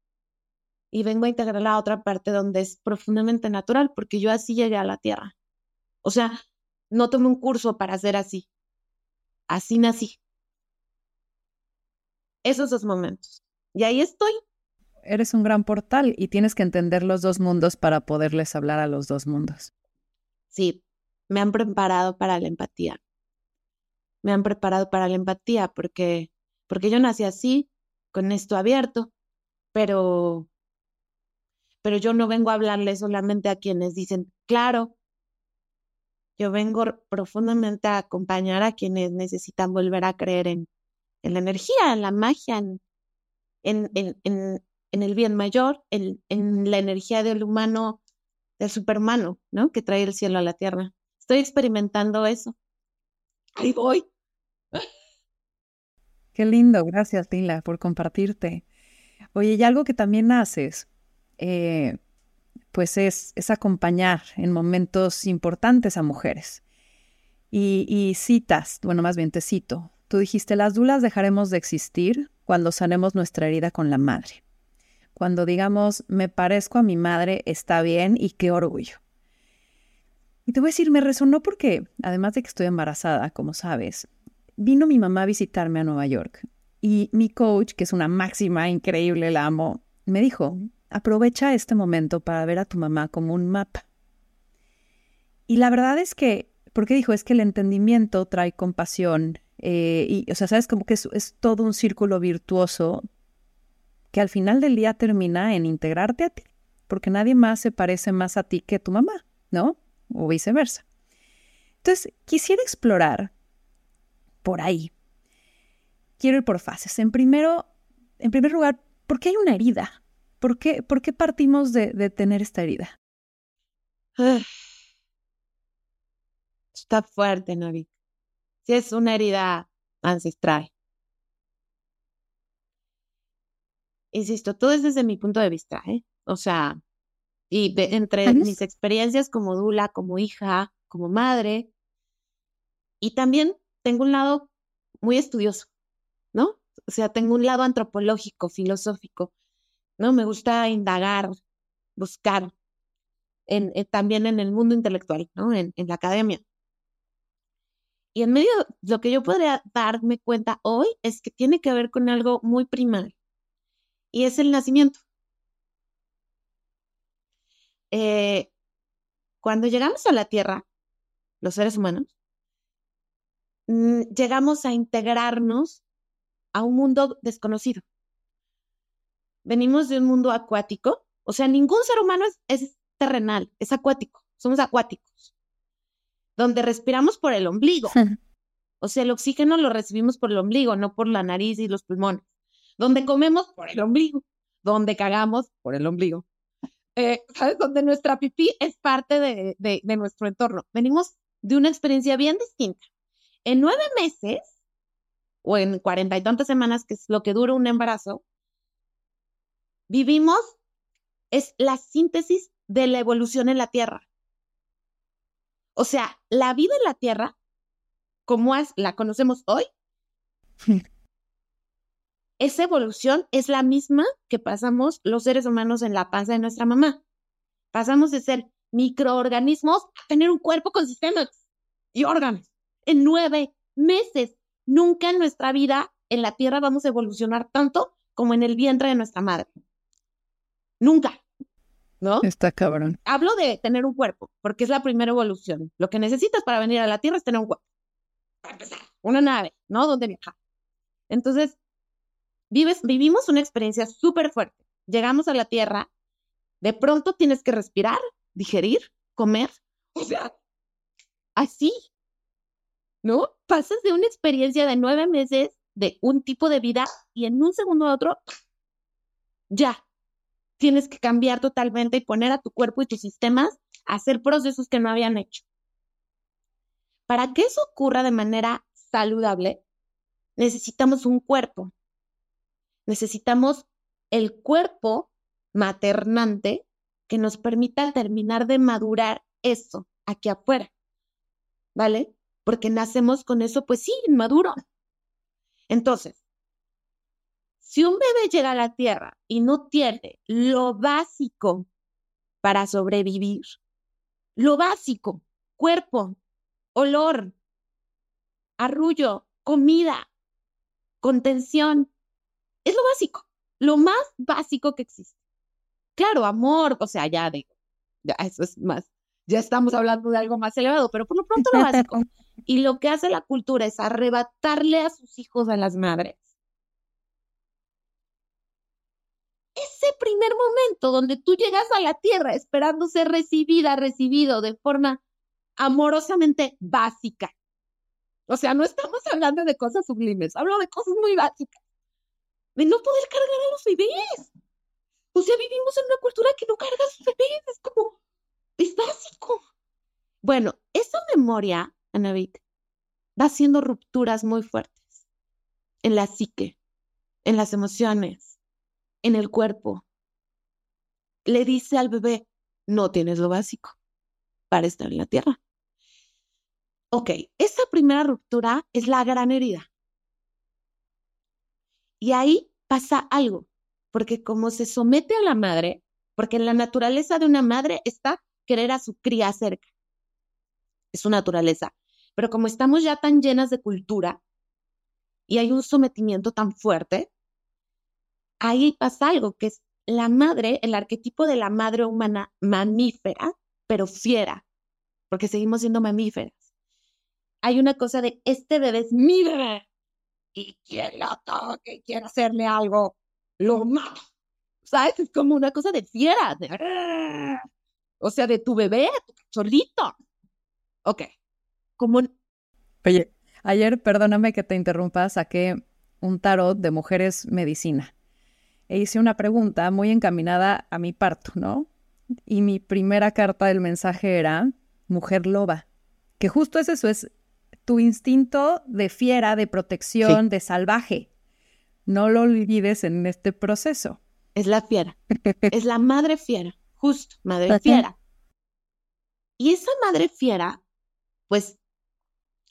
y vengo a integrar la otra parte donde es profundamente natural, porque yo así llegué a la tierra. O sea, no tomé un curso para ser así. Así nací. Esos dos momentos. Y ahí estoy. Eres un gran portal y tienes que entender los dos mundos para poderles hablar a los dos mundos. Sí, me han preparado para la empatía. Me han preparado para la empatía porque, porque yo nací así, con esto abierto, pero pero yo no vengo a hablarle solamente a quienes dicen, claro, yo vengo profundamente a acompañar a quienes necesitan volver a creer en, en la energía, en la magia, en, en, en, el bien mayor, en, en la energía del humano, del superhumano, ¿no? Que trae el cielo a la tierra. Estoy experimentando eso. Ahí voy. Qué lindo, gracias Tila por compartirte. Oye, y algo que también haces eh, pues es, es, acompañar en momentos importantes a mujeres. Y, y, citas, bueno, más bien te cito, tú dijiste, las dulas dejaremos de existir cuando sanemos nuestra herida con la madre. Cuando digamos, me parezco a mi madre, está bien y qué orgullo. Y te voy a decir, me resonó porque, además de que estoy embarazada, como sabes, vino mi mamá a visitarme a Nueva York y mi coach, que es una máxima increíble, la amo, me dijo, aprovecha este momento para ver a tu mamá como un mapa. Y la verdad es que, porque dijo, es que el entendimiento trae compasión, eh, y, o sea, sabes, como que es, todo un círculo virtuoso que al final del día termina en integrarte a ti, porque nadie más se parece más a ti que tu mamá, ¿no? O viceversa. Entonces, quisiera explorar por ahí. Quiero ir por fases. En primero, en primer lugar, ¿por qué hay una herida? ¿Por qué, por qué partimos de, de, tener esta herida? Está fuerte, Novi. Si es una herida ancestral. Insisto, todo es desde mi punto de vista, ¿eh? O sea, y entre mis experiencias como dula, como hija, como madre, y también tengo un lado muy estudioso, ¿no? O sea, tengo un lado antropológico, filosófico. ¿No? Me gusta indagar, buscar, en, eh, también en el mundo intelectual, en la academia. Y en medio, lo que yo podría darme cuenta hoy es que tiene que ver con algo muy primario, y es el nacimiento. Eh, cuando llegamos a la Tierra, los seres humanos, mm, llegamos a integrarnos a un mundo desconocido venimos de un mundo acuático, o sea, ningún ser humano es, terrenal, es acuático, somos acuáticos, donde respiramos por el ombligo. O sea, el oxígeno lo recibimos por el ombligo, no por la nariz y los pulmones. Donde comemos por el ombligo, donde cagamos por el ombligo. Eh, ¿Sabes? Donde nuestra pipí es parte de, de nuestro entorno. Venimos de una experiencia bien distinta. en nueve meses o en cuarenta y tantas semanas, que es lo que dura un embarazo, vivimos, es la síntesis de la evolución en la Tierra. O sea, la vida en la Tierra, como la conocemos hoy, esa evolución es la misma que pasamos los seres humanos en la panza de nuestra mamá. Pasamos de ser microorganismos a tener un cuerpo con sistemas y órganos en nueve meses. Nunca en nuestra vida en la Tierra vamos a evolucionar tanto como en el vientre de nuestra madre. Nunca. ¿No? Está cabrón. Hablo de tener un cuerpo, porque es la primera evolución. Lo que necesitas para venir a la Tierra es tener un cuerpo. Para empezar, una nave, ¿no? Donde viajar. Entonces, vives, vivimos una experiencia súper fuerte. Llegamos a la Tierra, de pronto tienes que respirar, digerir, comer. O sea, así, ¿no? Pasas de una experiencia de nueve meses de un tipo de vida y en un segundo a otro, ya, tienes que cambiar totalmente y poner a tu cuerpo y tus sistemas a hacer procesos que no habían hecho. Para que eso ocurra de manera saludable, necesitamos un cuerpo. Necesitamos el cuerpo maternante que nos permita terminar de madurar eso aquí afuera. ¿Vale? porque nacemos con eso, pues sí, inmaduro. Entonces, si un bebé llega a la Tierra y no tiene lo básico para sobrevivir, lo básico, cuerpo, olor, arrullo, comida, contención, es lo básico, lo más básico que existe. Claro, amor, o sea, ya digo, ya eso es más, ya estamos hablando de algo más elevado, pero por lo pronto lo básico. Y lo que hace la cultura es arrebatarle a sus hijos a las madres. Ese primer momento donde tú llegas a la tierra esperando ser recibida, recibido de forma amorosamente básica. O sea, no estamos hablando de cosas sublimes, hablo de cosas muy básicas. De no poder cargar a los bebés. O sea, vivimos en una cultura que no carga a sus bebés. Es como, es básico. Bueno, esa memoria Anavik, va haciendo rupturas muy fuertes en la psique, en las emociones, en el cuerpo. Le dice al bebé, no tienes lo básico para estar en la tierra. Ok, esa primera ruptura es la gran herida. Y ahí pasa algo, porque como se somete a la madre, porque en la naturaleza de una madre está querer a su cría cerca. Es su naturaleza. Pero como estamos ya tan llenas de cultura y hay un sometimiento tan fuerte, ahí pasa algo, que es la madre, el arquetipo de la madre humana mamífera, pero fiera, porque seguimos siendo mamíferas. Hay una cosa de, este bebé es mi bebé, y quien lo toque, quiere hacerle algo, lo mato. ¿Sabes? Es como una cosa de fiera, o sea, de tu bebé, tu cachorrito. Ok, como... Oye, ayer, perdóname que te interrumpa, saqué un tarot de mujeres medicina e hice una pregunta muy encaminada a mi parto, ¿no? Y mi primera carta del mensaje era mujer loba, que justo es eso, es tu instinto de fiera, de protección, de salvaje. No lo olvides en este proceso. Es la fiera, es la madre fiera, justo, madre fiera. Y esa madre fiera, pues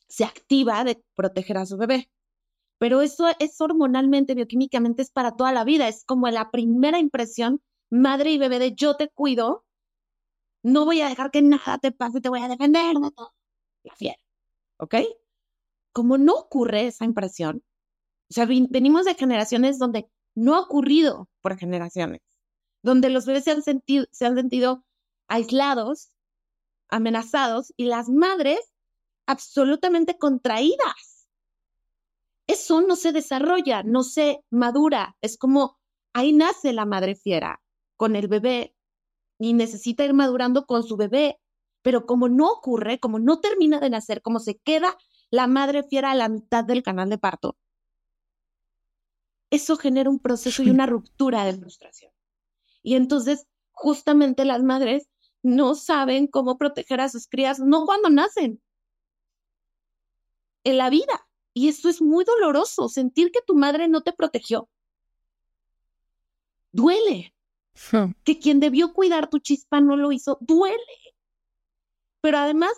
se activa de proteger a su bebé. Pero eso es hormonalmente, bioquímicamente, es para toda la vida. Es como la primera impresión, madre y bebé, de yo te cuido, no voy a dejar que nada te pase, te voy a defender de todo. La fiera. ¿Ok? Como no ocurre esa impresión, o sea, venimos de generaciones donde no ha ocurrido por generaciones, donde los bebés se han sentido, se han sentido aislados, amenazados, y las madres absolutamente contraídas. Eso no se desarrolla, no se madura. Es como ahí nace la madre fiera con el bebé y necesita ir madurando con su bebé. Pero como no ocurre, como no termina de nacer, como se queda la madre fiera a la mitad del canal de parto, eso genera un proceso y una ruptura de frustración. Y entonces, justamente las madres no saben cómo proteger a sus crías, no cuando nacen, en la vida. Y eso es muy doloroso, sentir que tu madre no te protegió. Duele. Que quien debió cuidar tu chispa no lo hizo, duele. Pero además,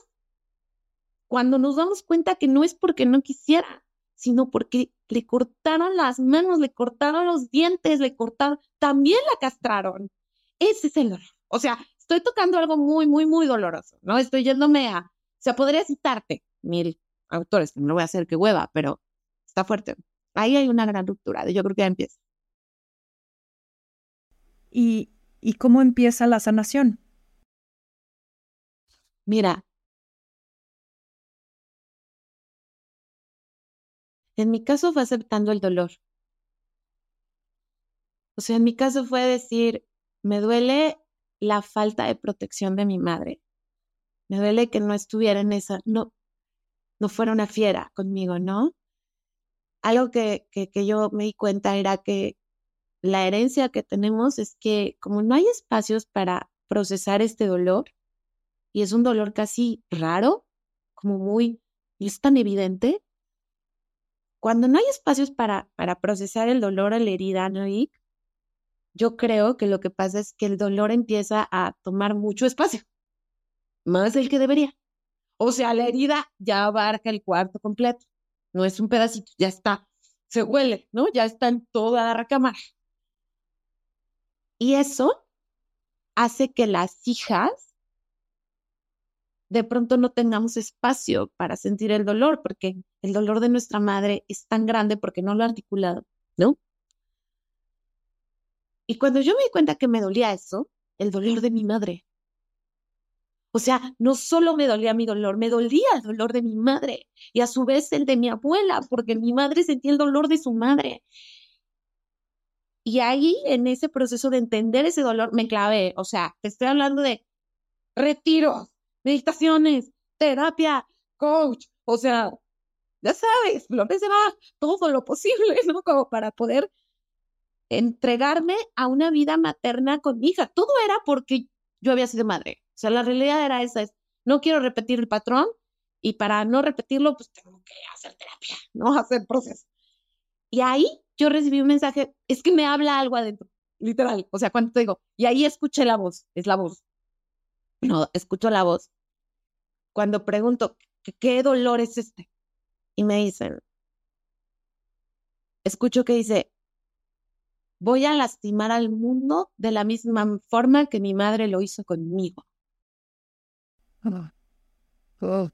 cuando nos damos cuenta que no es porque no quisiera, sino porque le cortaron las manos, le cortaron los dientes, le cortaron, también la castraron. Ese es el dolor. O sea, estoy tocando algo muy, muy, muy doloroso, ¿no? Estoy yéndome a, o sea, podría citarte mil autores, no lo voy a hacer que hueva, pero está fuerte. Ahí hay una gran ruptura, yo creo que ya empieza. ¿Y, ¿Y cómo empieza la sanación? Mira, en mi caso fue aceptando el dolor. O sea, en mi caso fue decir, me duele la falta de protección de mi madre. Me duele que no estuviera en esa, no, no fuera una fiera conmigo, ¿no? Algo que, que, que yo me di cuenta era que la herencia que tenemos es que como no hay espacios para procesar este dolor, y es un dolor casi raro, como muy, no es tan evidente, cuando no hay espacios para, para procesar el dolor a la herida, ¿no? yo creo que lo que pasa es que el dolor empieza a tomar mucho espacio, más del que debería. O sea, la herida ya abarca el cuarto completo, no es un pedacito, ya está, se huele, ¿no? Ya está en toda la recámara. Y eso hace que las hijas de pronto no tengamos espacio para sentir el dolor, porque el dolor de nuestra madre es tan grande porque no lo ha articulado, ¿no? Y cuando yo me di cuenta que me dolía eso, el dolor de mi madre. O sea, no solo me dolía mi dolor, me dolía el dolor de mi madre y a su vez el de mi abuela, porque mi madre sentía el dolor de su madre. Y ahí, en ese proceso de entender ese dolor, me clavé. O sea, te estoy hablando de retiros, meditaciones, terapia, coach. O sea, ya sabes, lo que se va, todo lo posible, ¿no? Como para poder entregarme a una vida materna con mi hija. Todo era porque yo había sido madre. O sea, la realidad era esa, es, no quiero repetir el patrón y para no repetirlo, pues tengo que hacer terapia, ¿no? Hacer proceso. Y ahí yo recibí un mensaje, es que me habla algo adentro, literal. O sea, cuando te digo, y ahí escuché la voz, es la voz. No, escucho la voz. Cuando pregunto, ¿qué dolor es este? Y me dicen, escucho que dice, voy a lastimar al mundo de la misma forma que mi madre lo hizo conmigo. Oh.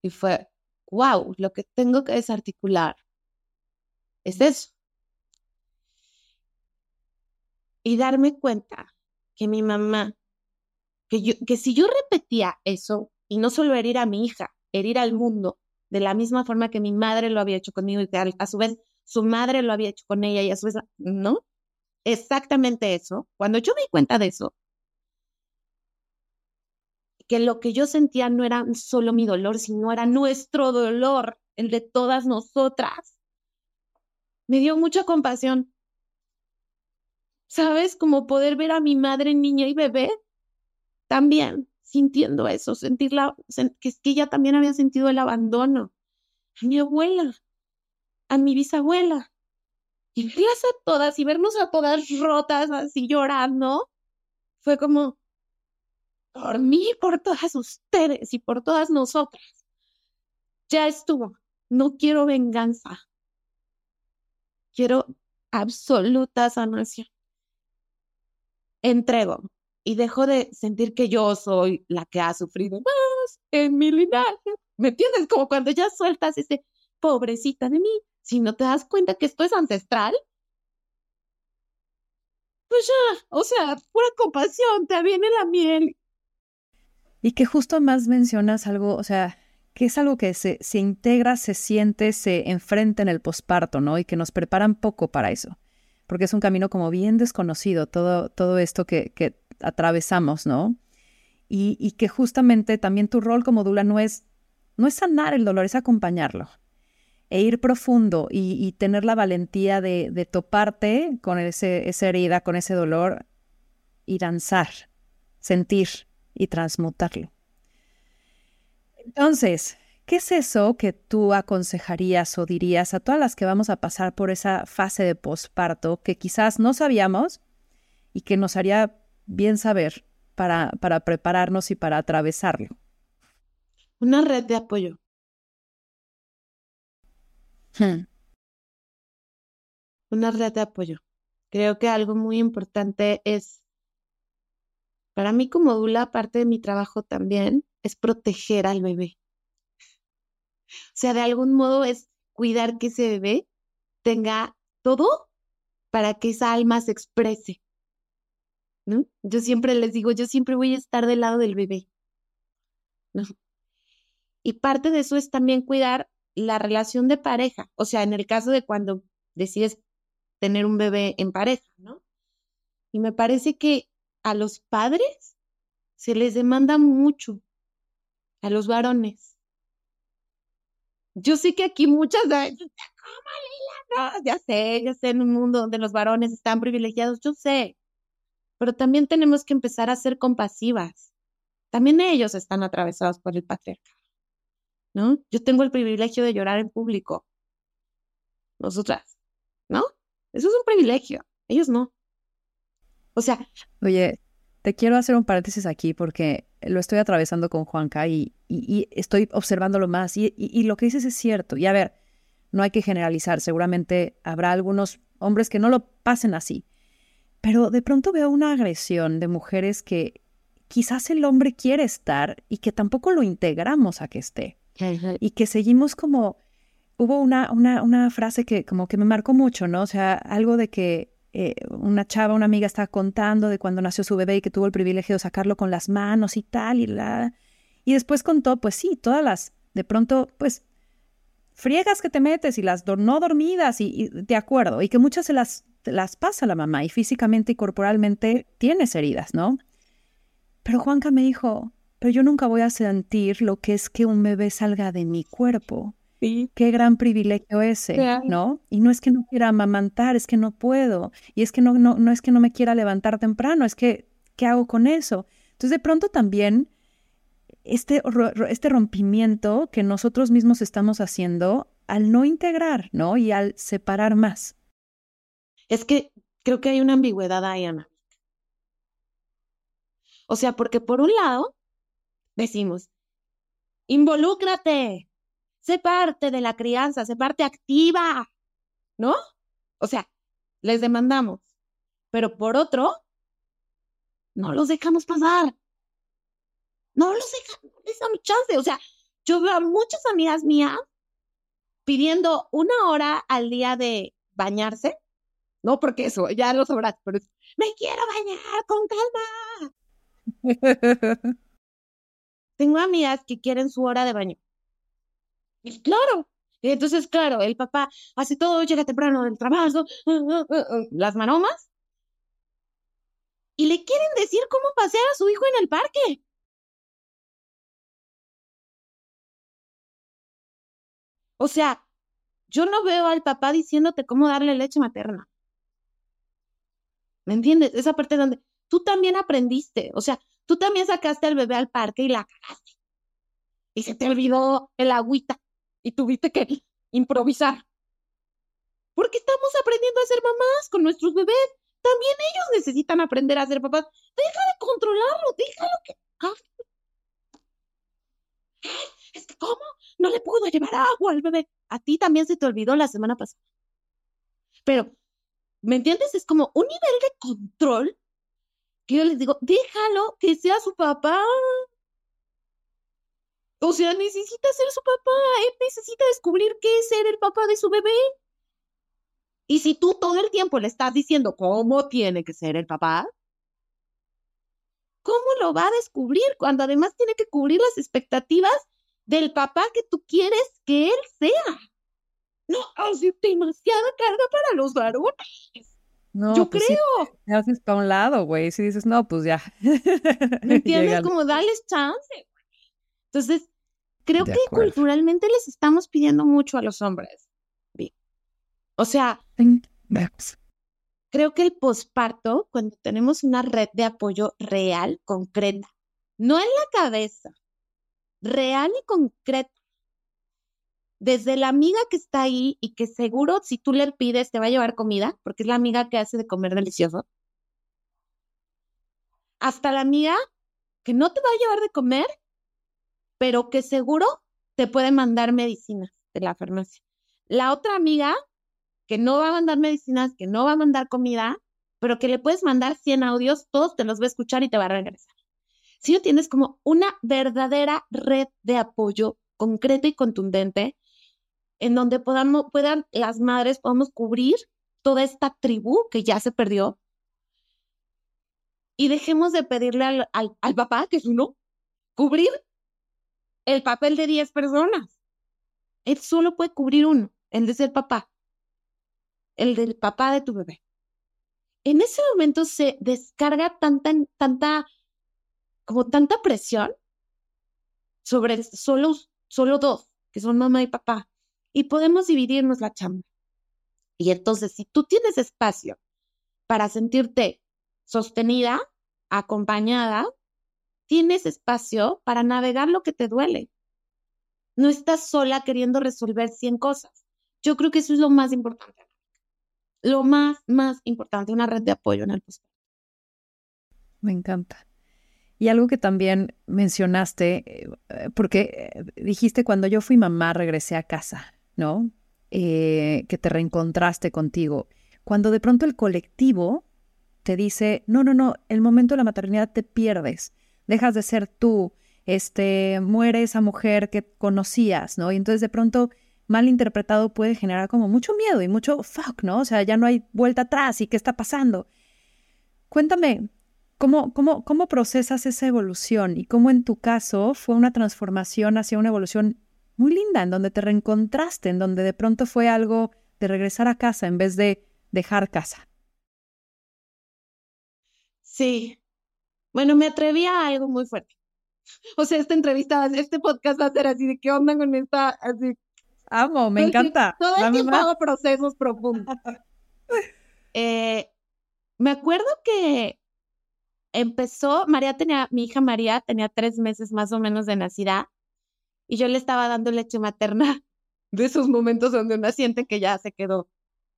Y fue, wow, lo que tengo que desarticular es eso. Y darme cuenta que mi mamá, que, yo, que si yo repetía eso, y no solo herir a mi hija, herir al mundo, de la misma forma que mi madre lo había hecho conmigo y que a su vez su madre lo había hecho con ella y a su vez, ¿no? Exactamente eso. Cuando yo me di cuenta de eso, que lo que yo sentía no era solo mi dolor, sino era nuestro dolor, el de todas nosotras, me dio mucha compasión. ¿Sabes? Como poder ver a mi madre, niña y bebé también sintiendo eso, sentirla, que es que ella también había sentido el abandono. mi abuela, a mi bisabuela. Y verlas a todas y vernos a todas rotas, así llorando, fue como, por mí, por todas ustedes y por todas nosotras. Ya estuvo. No quiero venganza. Quiero absoluta sanación. Entrego y dejo de sentir que yo soy la que ha sufrido más en mi linaje. ¿Me entiendes? Como cuando ya sueltas ese pobrecita de mí, si no te das cuenta que esto es ancestral, pues ya, o sea, pura compasión, te viene la miel. Y que justo más mencionas algo, o sea, que es algo que se, se integra, se siente, se enfrenta en el posparto, ¿no? Y que nos preparan poco para eso, porque es un camino como bien desconocido, todo, todo esto que, que atravesamos, ¿no? Y, y, que justamente también tu rol como dula no es, no es sanar el dolor, es acompañarlo e ir profundo y, tener la valentía de, toparte con ese, esa herida, con ese dolor y danzar, sentir y transmutarlo. Entonces, ¿qué es eso que tú aconsejarías o dirías a todas las que vamos a pasar por esa fase de posparto que quizás no sabíamos y que nos haría bien saber para, para prepararnos y para atravesarlo? Una red de apoyo. Hmm. Una red de apoyo. Creo que algo muy importante es, para mí como Dula, parte de mi trabajo también es proteger al bebé. O sea, de algún modo es cuidar que ese bebé tenga todo para que esa alma se exprese. ¿No? Yo siempre les digo, yo siempre voy a estar del lado del bebé. Y parte de eso es también cuidar la relación de pareja. O sea, en el caso de cuando decides tener un bebé en pareja, ¿no? Y me parece que a los padres se les demanda mucho, a los varones. Yo sé que aquí muchas veces, ¿cómo no, ya sé, ya sé, en un mundo donde los varones están privilegiados, yo sé, pero también tenemos que empezar a ser compasivas. También ellos están atravesados por el patriarcado, ¿no? Yo tengo el privilegio de llorar en público. Nosotras, ¿no? Eso es un privilegio, ellos no. O sea... Oye, te quiero hacer un paréntesis aquí porque lo estoy atravesando con Juanca y, y, estoy observándolo más y, y, lo que dices es cierto. Y a ver, no hay que generalizar, seguramente habrá algunos hombres que no lo pasen así, pero de pronto veo una agresión de mujeres que quizás el hombre quiere estar y que tampoco lo integramos a que esté. Y que seguimos como hubo una, una, una frase que como que me marcó mucho, ¿no? O sea, algo de que eh, una chava, una amiga estaba contando de cuando nació su bebé y que tuvo el privilegio de sacarlo con las manos y tal, y la... Y después contó, pues sí, todas las, de pronto, pues, friegas que te metes y las no dormidas y, de acuerdo, y que muchas se las, las pasa la mamá y físicamente y corporalmente tienes heridas, ¿no? Pero Juanca me dijo, pero yo nunca voy a sentir lo que es que un bebé salga de mi cuerpo. Qué gran privilegio ese, ¿no? Y no es que no quiera amamantar, es que no puedo. Y es que no, no, no es que no me quiera levantar temprano, es que, ¿qué hago con eso? Entonces, de pronto también este, este rompimiento que nosotros mismos estamos haciendo al no integrar, ¿no? Y al separar más. Es que creo que hay una ambigüedad ahí, Ana. O sea, porque por un lado decimos, involúcrate, sé parte de la crianza, sé parte activa, ¿no? O sea, les demandamos, pero por otro, no los dejamos pasar. No los dejamos, les damos chance. O sea, yo veo a muchas amigas mías pidiendo una hora al día de bañarse. No porque eso, ya lo sabrás, pero es, me quiero bañar con calma. Tengo amigas que quieren su hora de baño. Y claro, entonces, claro, el papá hace todo, llega temprano del trabajo, uh, uh, uh, las manomas, y le quieren decir cómo pasear a su hijo en el parque. O sea, yo no veo al papá diciéndote cómo darle leche materna. ¿Me entiendes? Esa parte donde tú también aprendiste, o sea, tú también sacaste al bebé al parque y la cagaste. Y se te olvidó el agüita y tuviste que improvisar. Porque estamos aprendiendo a ser mamás con nuestros bebés. También ellos necesitan aprender a ser papás. Deja de controlarlo, déjalo que... ¿cómo? No le puedo llevar agua al bebé. A ti también se te olvidó la semana pasada. Pero, ¿me entiendes? Es como un nivel de control que yo les digo, déjalo que sea su papá. O sea, necesita ser su papá, él necesita descubrir qué es ser el papá de su bebé. Y si tú todo el tiempo le estás diciendo cómo tiene que ser el papá, ¿cómo lo va a descubrir cuando además tiene que cubrir las expectativas del papá que tú quieres que él sea? No, hace demasiada carga para los varones. No, Yo pues creo. te haces para un lado, güey. Si dices, no, pues ya. ¿Me entiendes? Como darles chance. Entonces, Creo que culturalmente les estamos pidiendo mucho a los hombres. O sea, creo que el posparto, cuando tenemos una red de apoyo real, concreta, no en la cabeza, real y concreta. Desde la amiga que está ahí y que seguro si tú le pides te va a llevar comida, porque es la amiga que hace de comer delicioso, hasta la amiga que no te va a llevar de comer, pero que seguro te puede mandar medicinas de la farmacia. La otra amiga que no va a mandar medicinas, que no va a mandar comida, pero que le puedes mandar 100 audios, todos te los va a escuchar y te va a regresar. Si no tienes como una verdadera red de apoyo concreta y contundente, en donde podamos, puedan las madres, podamos cubrir toda esta tribu que ya se perdió, y dejemos de pedirle al, al, papá, que es uno, cubrir el papel de 10 personas. Él solo puede cubrir uno, el de ser papá, el del papá de tu bebé. En ese momento se descarga tanta, tanta, como tanta presión sobre solo, solo dos, que son mamá y papá, y podemos dividirnos la chamba. Y entonces, si tú tienes espacio para sentirte sostenida, acompañada, tienes espacio para navegar lo que te duele. No estás sola queriendo resolver 100 cosas. Yo creo que eso es lo más importante. Lo más, más importante, una red de apoyo en el posparto. Me encanta. Y algo que también mencionaste, eh, porque eh, dijiste cuando yo fui mamá regresé a casa, ¿no? Eh, que te reencontraste contigo. Cuando de pronto el colectivo te dice, no, no, no, el momento de la maternidad te pierdes, dejas de ser tú, este, muere esa mujer que conocías, ¿no? Y entonces de pronto mal interpretado puede generar como mucho miedo y mucho fuck, ¿no? O sea, ya no hay vuelta atrás y qué está pasando. Cuéntame, ¿cómo, cómo, cómo procesas esa evolución y cómo en tu caso fue una transformación hacia una evolución muy linda, en donde te reencontraste, en donde de pronto fue algo de regresar a casa en vez de dejar casa? Sí. Bueno, me atreví a algo muy fuerte. O sea, esta entrevista, este podcast va a ser así de qué onda con esta, así. Amo, me encanta. Todo el tiempo hago procesos profundos. Eh, me acuerdo que empezó, María tenía, mi hija María tenía tres meses más o menos de nacida y yo le estaba dando leche materna de esos momentos donde una siente que ya se quedó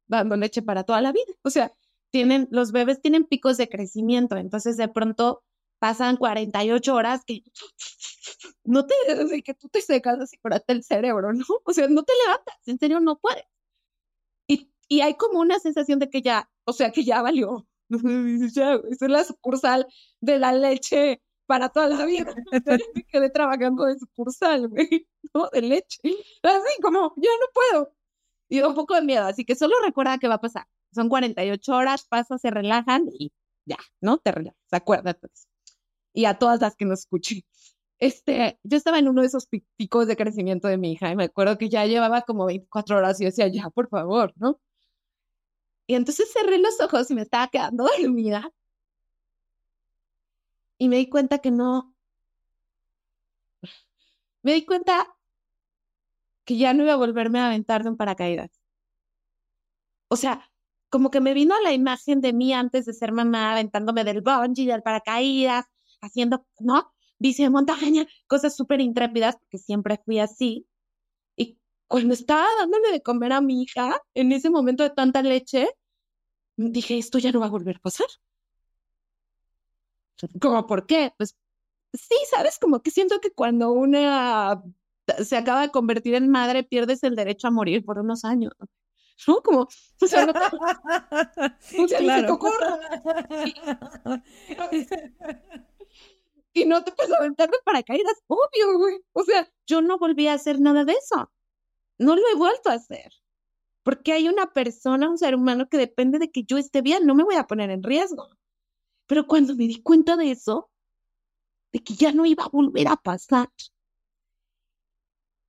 dando leche para toda la vida. O sea, tienen, los bebés tienen picos de crecimiento, entonces de pronto pasan 48 horas que no te, que tú te secas así por el cerebro, ¿no? O sea, no te levantas, en serio no puedes. Y, y hay como una sensación de que ya, o sea, que ya valió. ya, esa es la sucursal de la leche para toda la vida. Me quedé trabajando de sucursal, güey, ¿no? De leche. Así como, ya no puedo. Y un poco de miedo, así que solo recuerda qué va a pasar. Son 48 horas, pasa, se relajan y ya, ¿no? Te relajas, acuérdate. Y a todas las que nos escuchen. Este, yo estaba en uno de esos picos de crecimiento de mi hija y me acuerdo que ya llevaba como 24 horas y decía, ya, por favor, ¿no? Y entonces cerré los ojos y me estaba quedando dormida. Y me di cuenta que no. Me di cuenta que ya no iba a volverme a aventar de un paracaídas. O sea, como que me vino la imagen de mí antes de ser mamá, aventándome del bungee, del paracaídas, haciendo, ¿no? Bici de montaña, cosas súper intrépidas, porque siempre fui así. Y cuando estaba dándole de comer a mi hija, en ese momento de tanta leche, dije, esto ya no va a volver a pasar. ¿Cómo por qué? Pues sí, sabes, como que siento que cuando una se acaba de convertir en madre, pierdes el derecho a morir por unos años. ¿No? Como, o sea, no te, claro. y no te puedes aventar de paracaídas, obvio, güey. O sea, yo no volví a hacer nada de eso. No lo he vuelto a hacer. Porque hay una persona, un ser humano que depende de que yo esté bien, no me voy a poner en riesgo. Pero cuando me di cuenta de eso, de que ya no iba a volver a pasar,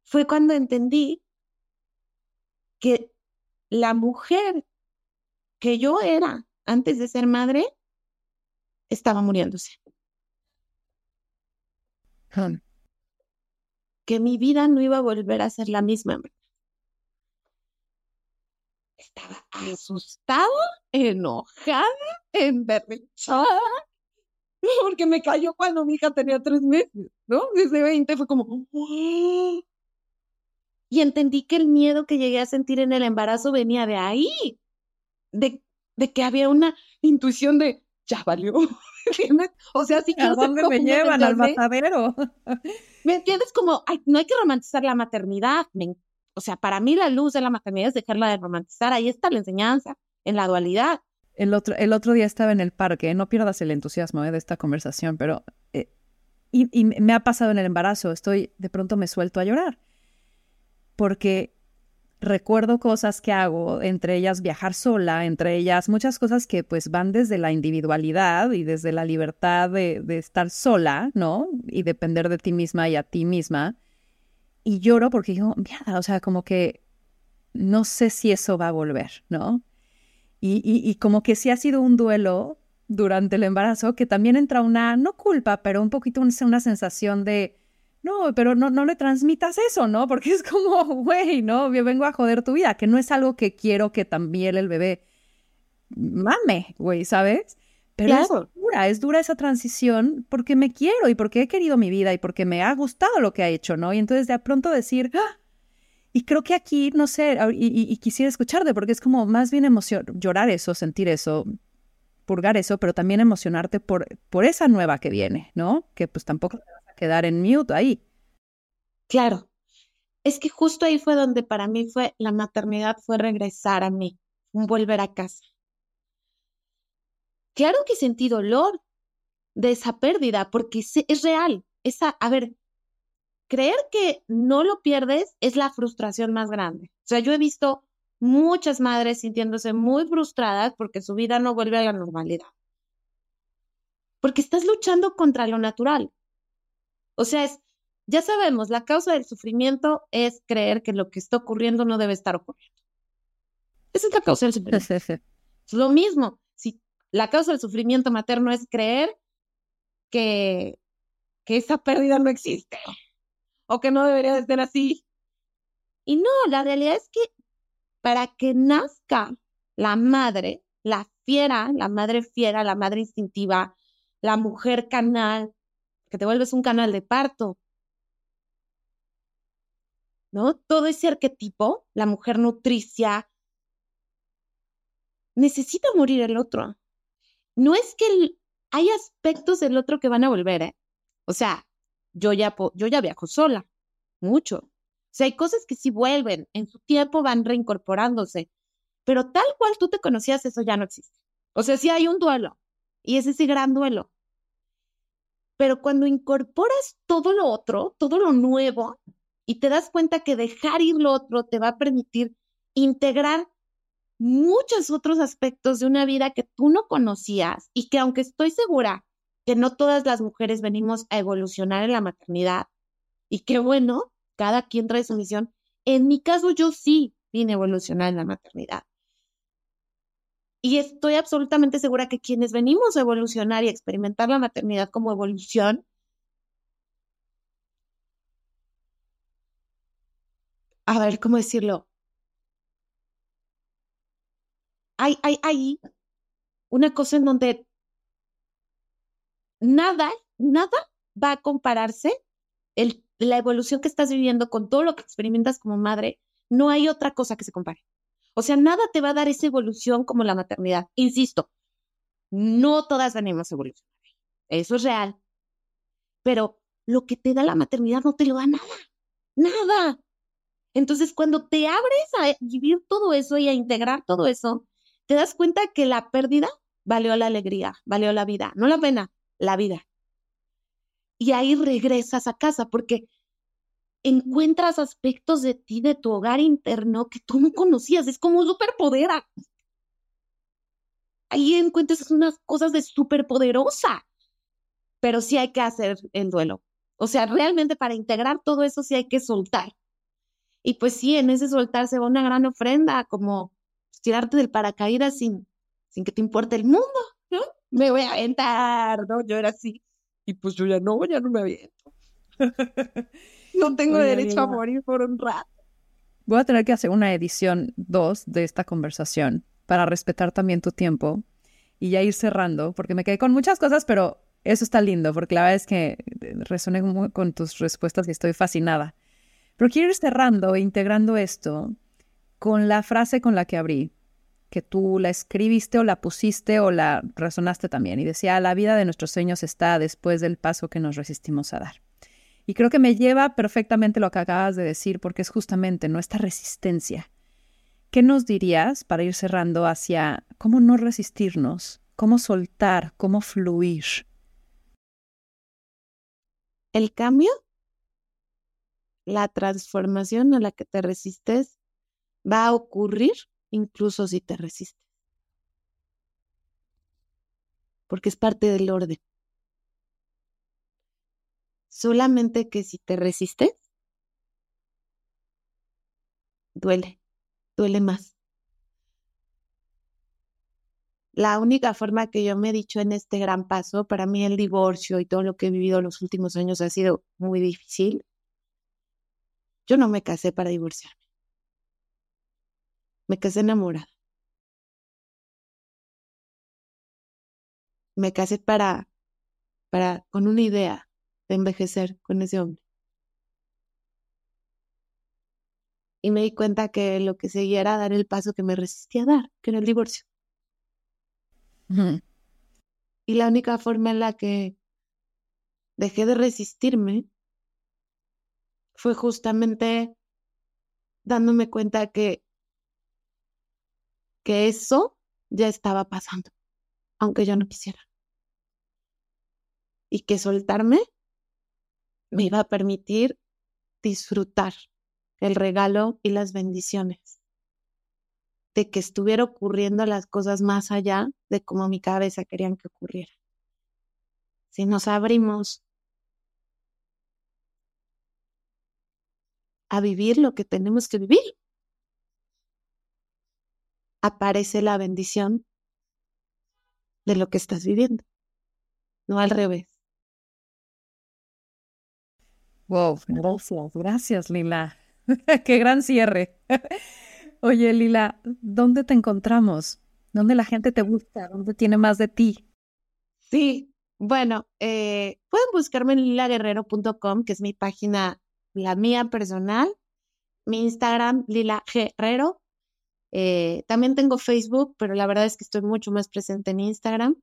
fue cuando entendí que la mujer que yo era antes de ser madre estaba muriéndose. Que mi vida no iba a volver a ser la misma. Estaba asustada, enojada, emberrechada. porque me cayó cuando mi hija tenía tres meses, ¿no? Desde 20 fue como... Y entendí que el miedo que llegué a sentir en el embarazo venía de ahí, de, de que había una intuición de, ya valió. o sea, sí que... ¿A dónde me llevan? Al matadero. ¿Me entiendes? Como, no hay que romantizar la maternidad. o sea, para mí la luz de la maternidad es dejarla de romantizar. Ahí está la enseñanza, en la dualidad. El otro, el otro día estaba en el parque, no pierdas el entusiasmo eh, de esta conversación, pero... Eh, y, y me ha pasado en el embarazo, estoy, de pronto me suelto a llorar. Porque recuerdo cosas que hago, entre ellas viajar sola, entre ellas muchas cosas que pues van desde la individualidad y desde la libertad de, estar sola, ¿no? Y depender de ti misma y a ti misma. Y lloro porque digo, mierda, o sea, como que no sé si eso va a volver, ¿no? Y, y como que sí ha sido un duelo durante el embarazo que también entra una, no culpa, pero un poquito una sensación de, no, pero no, no le transmitas eso, ¿no? Porque es como, güey, ¿no? Yo vengo a joder tu vida, que no es algo que quiero que también el bebé mame, güey, ¿sabes? Pero es dura, es dura esa transición porque me quiero y porque he querido mi vida y porque me ha gustado lo que ha hecho, ¿no? Y entonces de pronto decir, ¡Ah! y creo que aquí, no sé, y, y, quisiera escucharte porque es como más bien emoción, llorar eso, sentir eso, purgar eso, pero también emocionarte por, por esa nueva que viene, ¿no? Que pues tampoco quedar en mute ahí. Claro. Es que justo ahí fue donde para mí fue la maternidad, fue regresar a mí, volver a casa. Claro que sentí dolor de esa pérdida, porque es real. Esa, a ver, creer que no lo pierdes es la frustración más grande. O sea, yo he visto muchas madres sintiéndose muy frustradas porque su vida no vuelve a la normalidad. Porque estás luchando contra lo natural. O sea, es, ya sabemos, la causa del sufrimiento es creer que lo que está ocurriendo no debe estar ocurriendo. Esa es la causa del sufrimiento. Es lo mismo, si la causa del sufrimiento materno es creer que, que esa pérdida no existe o que no debería de ser así. Y no, la realidad es que para que nazca la madre, la fiera, la madre fiera, la madre instintiva, la mujer canal, que te vuelves un canal de parto. ¿No? Todo ese arquetipo, la mujer nutricia, necesita morir el otro. No es que hay aspectos del otro que van a volver, ¿eh? O sea, yo ya, yo ya viajo sola, mucho. O sea, hay cosas que sí vuelven, en su tiempo van reincorporándose, pero tal cual tú te conocías, eso ya no existe. O sea, sí hay un duelo, y es ese gran duelo. Pero cuando incorporas todo lo otro, todo lo nuevo, y te das cuenta que dejar ir lo otro te va a permitir integrar muchos otros aspectos de una vida que tú no conocías y que aunque estoy segura que no todas las mujeres venimos a evolucionar en la maternidad, y qué bueno, cada quien trae su misión, en mi caso yo sí vine a evolucionar en la maternidad. Y estoy absolutamente segura que quienes venimos a evolucionar y experimentar la maternidad como evolución, a ver, ¿cómo decirlo? Hay, hay, hay una cosa en donde nada, nada va a compararse la evolución que estás viviendo con todo lo que experimentas como madre. No hay otra cosa que se compare. O sea, nada te va a dar esa evolución como la maternidad. Insisto, no todas venimos a evolucionar. Eso es real. Pero lo que te da la maternidad no te lo da nada. Nada. Entonces, cuando te abres a vivir todo eso y a integrar todo eso, te das cuenta que la pérdida valió la alegría, valió la vida, no la pena, la vida. Y ahí regresas a casa porque encuentras aspectos de ti, de tu hogar interno que tú no conocías. Es como un superpoder. Ahí encuentras unas cosas de superpoderosa. Pero sí hay que hacer el duelo. O sea, realmente para integrar todo eso sí hay que soltar. Y pues sí, en ese soltar se va una gran ofrenda, como tirarte del paracaídas sin, sin que te importe el mundo, ¿no? Me voy a aventar, ¿no? Yo era así. Y pues yo ya no, ya no me aviento. No tengo derecho a morir por un rato. Voy a tener que hacer una edición 2 de esta conversación para respetar también tu tiempo y ya ir cerrando, porque me quedé con muchas cosas, pero Eso está lindo, porque la verdad es que resoné con tus respuestas y estoy fascinada. Pero quiero ir cerrando e integrando esto con la frase con la que abrí, que tú la escribiste o la pusiste o la resonaste también, y decía, la vida de nuestros sueños está después del paso que nos resistimos a dar. Y creo que me lleva perfectamente lo que acabas de decir, porque es justamente nuestra resistencia. ¿Qué nos dirías para ir cerrando hacia cómo no resistirnos, cómo soltar, cómo fluir? El cambio, la transformación a la que te resistes va a ocurrir incluso si te resistes. Porque es parte del orden. Solamente que si te resistes, duele, duele más. La única forma que yo me he dicho en este gran paso, para mí el divorcio y todo lo que he vivido los últimos años ha sido muy difícil. Yo no me casé para divorciarme. Me casé enamorada. Me casé para, para, con una idea de envejecer con ese hombre. Y me di cuenta que lo que seguía era dar el paso que me resistía a dar, que era el divorcio. Y la única forma en la que dejé de resistirme fue justamente dándome cuenta que, que eso ya estaba pasando, aunque yo no quisiera. Y que soltarme me iba a permitir disfrutar el regalo y las bendiciones de que estuviera ocurriendo las cosas más allá de como mi cabeza querían que ocurriera. Si nos abrimos a vivir lo que tenemos que vivir, aparece la bendición de lo que estás viviendo, no al revés. Wow, gracias, gracias Lila. Qué gran cierre. Oye Lila, ¿dónde te encontramos? ¿Dónde la gente te busca? ¿Dónde tiene más de ti? Sí, bueno, eh, pueden buscarme en lilaguerrero.com, que es mi página, la mía personal, mi Instagram, Lila Guerrero. Eh, también tengo Facebook, pero la verdad es que estoy mucho más presente en Instagram.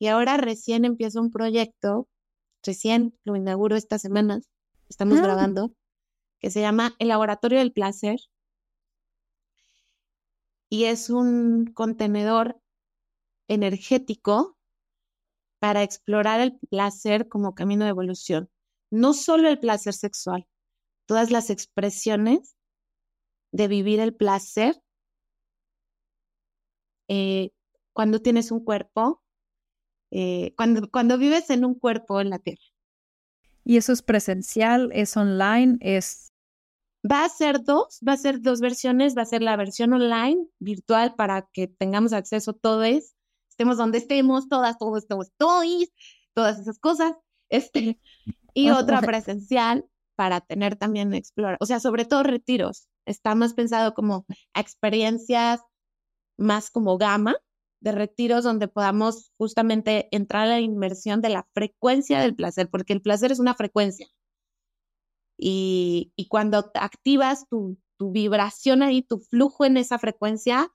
Y ahora recién empiezo un proyecto, recién lo inauguro esta semana, estamos ah. grabando, que se llama El Laboratorio del Placer. Y es un contenedor energético para explorar el placer como camino de evolución. No solo el placer sexual, todas las expresiones de vivir el placer eh, cuando tienes un cuerpo, eh, cuando, cuando vives en un cuerpo en la tierra. ¿Y eso es presencial, es online, es...? Va a ser dos, va a ser dos versiones, va a ser la versión online, virtual, para que tengamos acceso a todos, estemos donde estemos, todas, todos, todos, todos, todas esas cosas, este, y otra presencial para tener también explorar, o sea, sobre todo retiros, está más pensado como experiencias más como gama, de retiros donde podamos justamente entrar a la inmersión de la frecuencia del placer, porque el placer es una frecuencia. Y, cuando activas tu, tu vibración ahí, tu flujo en esa frecuencia,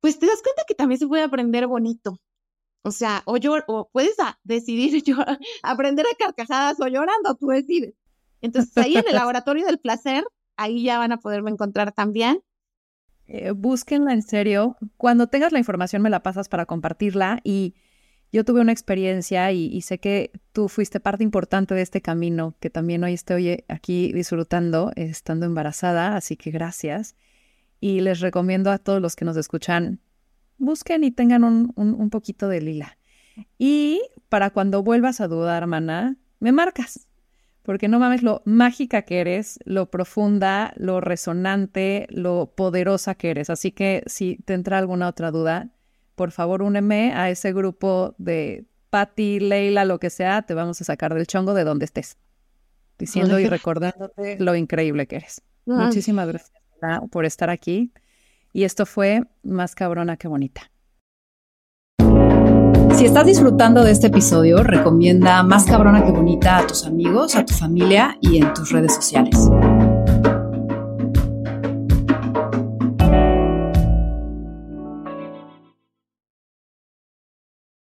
pues te das cuenta que también se puede aprender bonito. O sea, o, o puedes decidir aprender a carcajadas o llorando, tú decides. Entonces ahí en el laboratorio del placer, ahí ya van a poderme encontrar también. Eh, búsquenla en serio. Cuando tengas la información me la pasas para compartirla y yo tuve una experiencia y, sé que tú fuiste parte importante de este camino, que también hoy estoy aquí disfrutando, estando embarazada, así que gracias. Y les recomiendo a todos los que nos escuchan, busquen y tengan un, un poquito de lila. Y para cuando vuelvas a dudar, hermana, me marcas porque no mames lo mágica que eres, lo profunda, lo resonante, lo poderosa que eres. Así que si te entra alguna otra duda, por favor úneme a ese grupo de Patty, Leila, lo que sea, te vamos a sacar del chongo de donde estés, diciendo y recordándote lo increíble que eres. Muchísimas gracias por estar aquí. Y esto fue más cabrona que bonita. Si estás disfrutando de este episodio, recomienda Más cabrona que bonita a tus amigos, a tu familia y en tus redes sociales.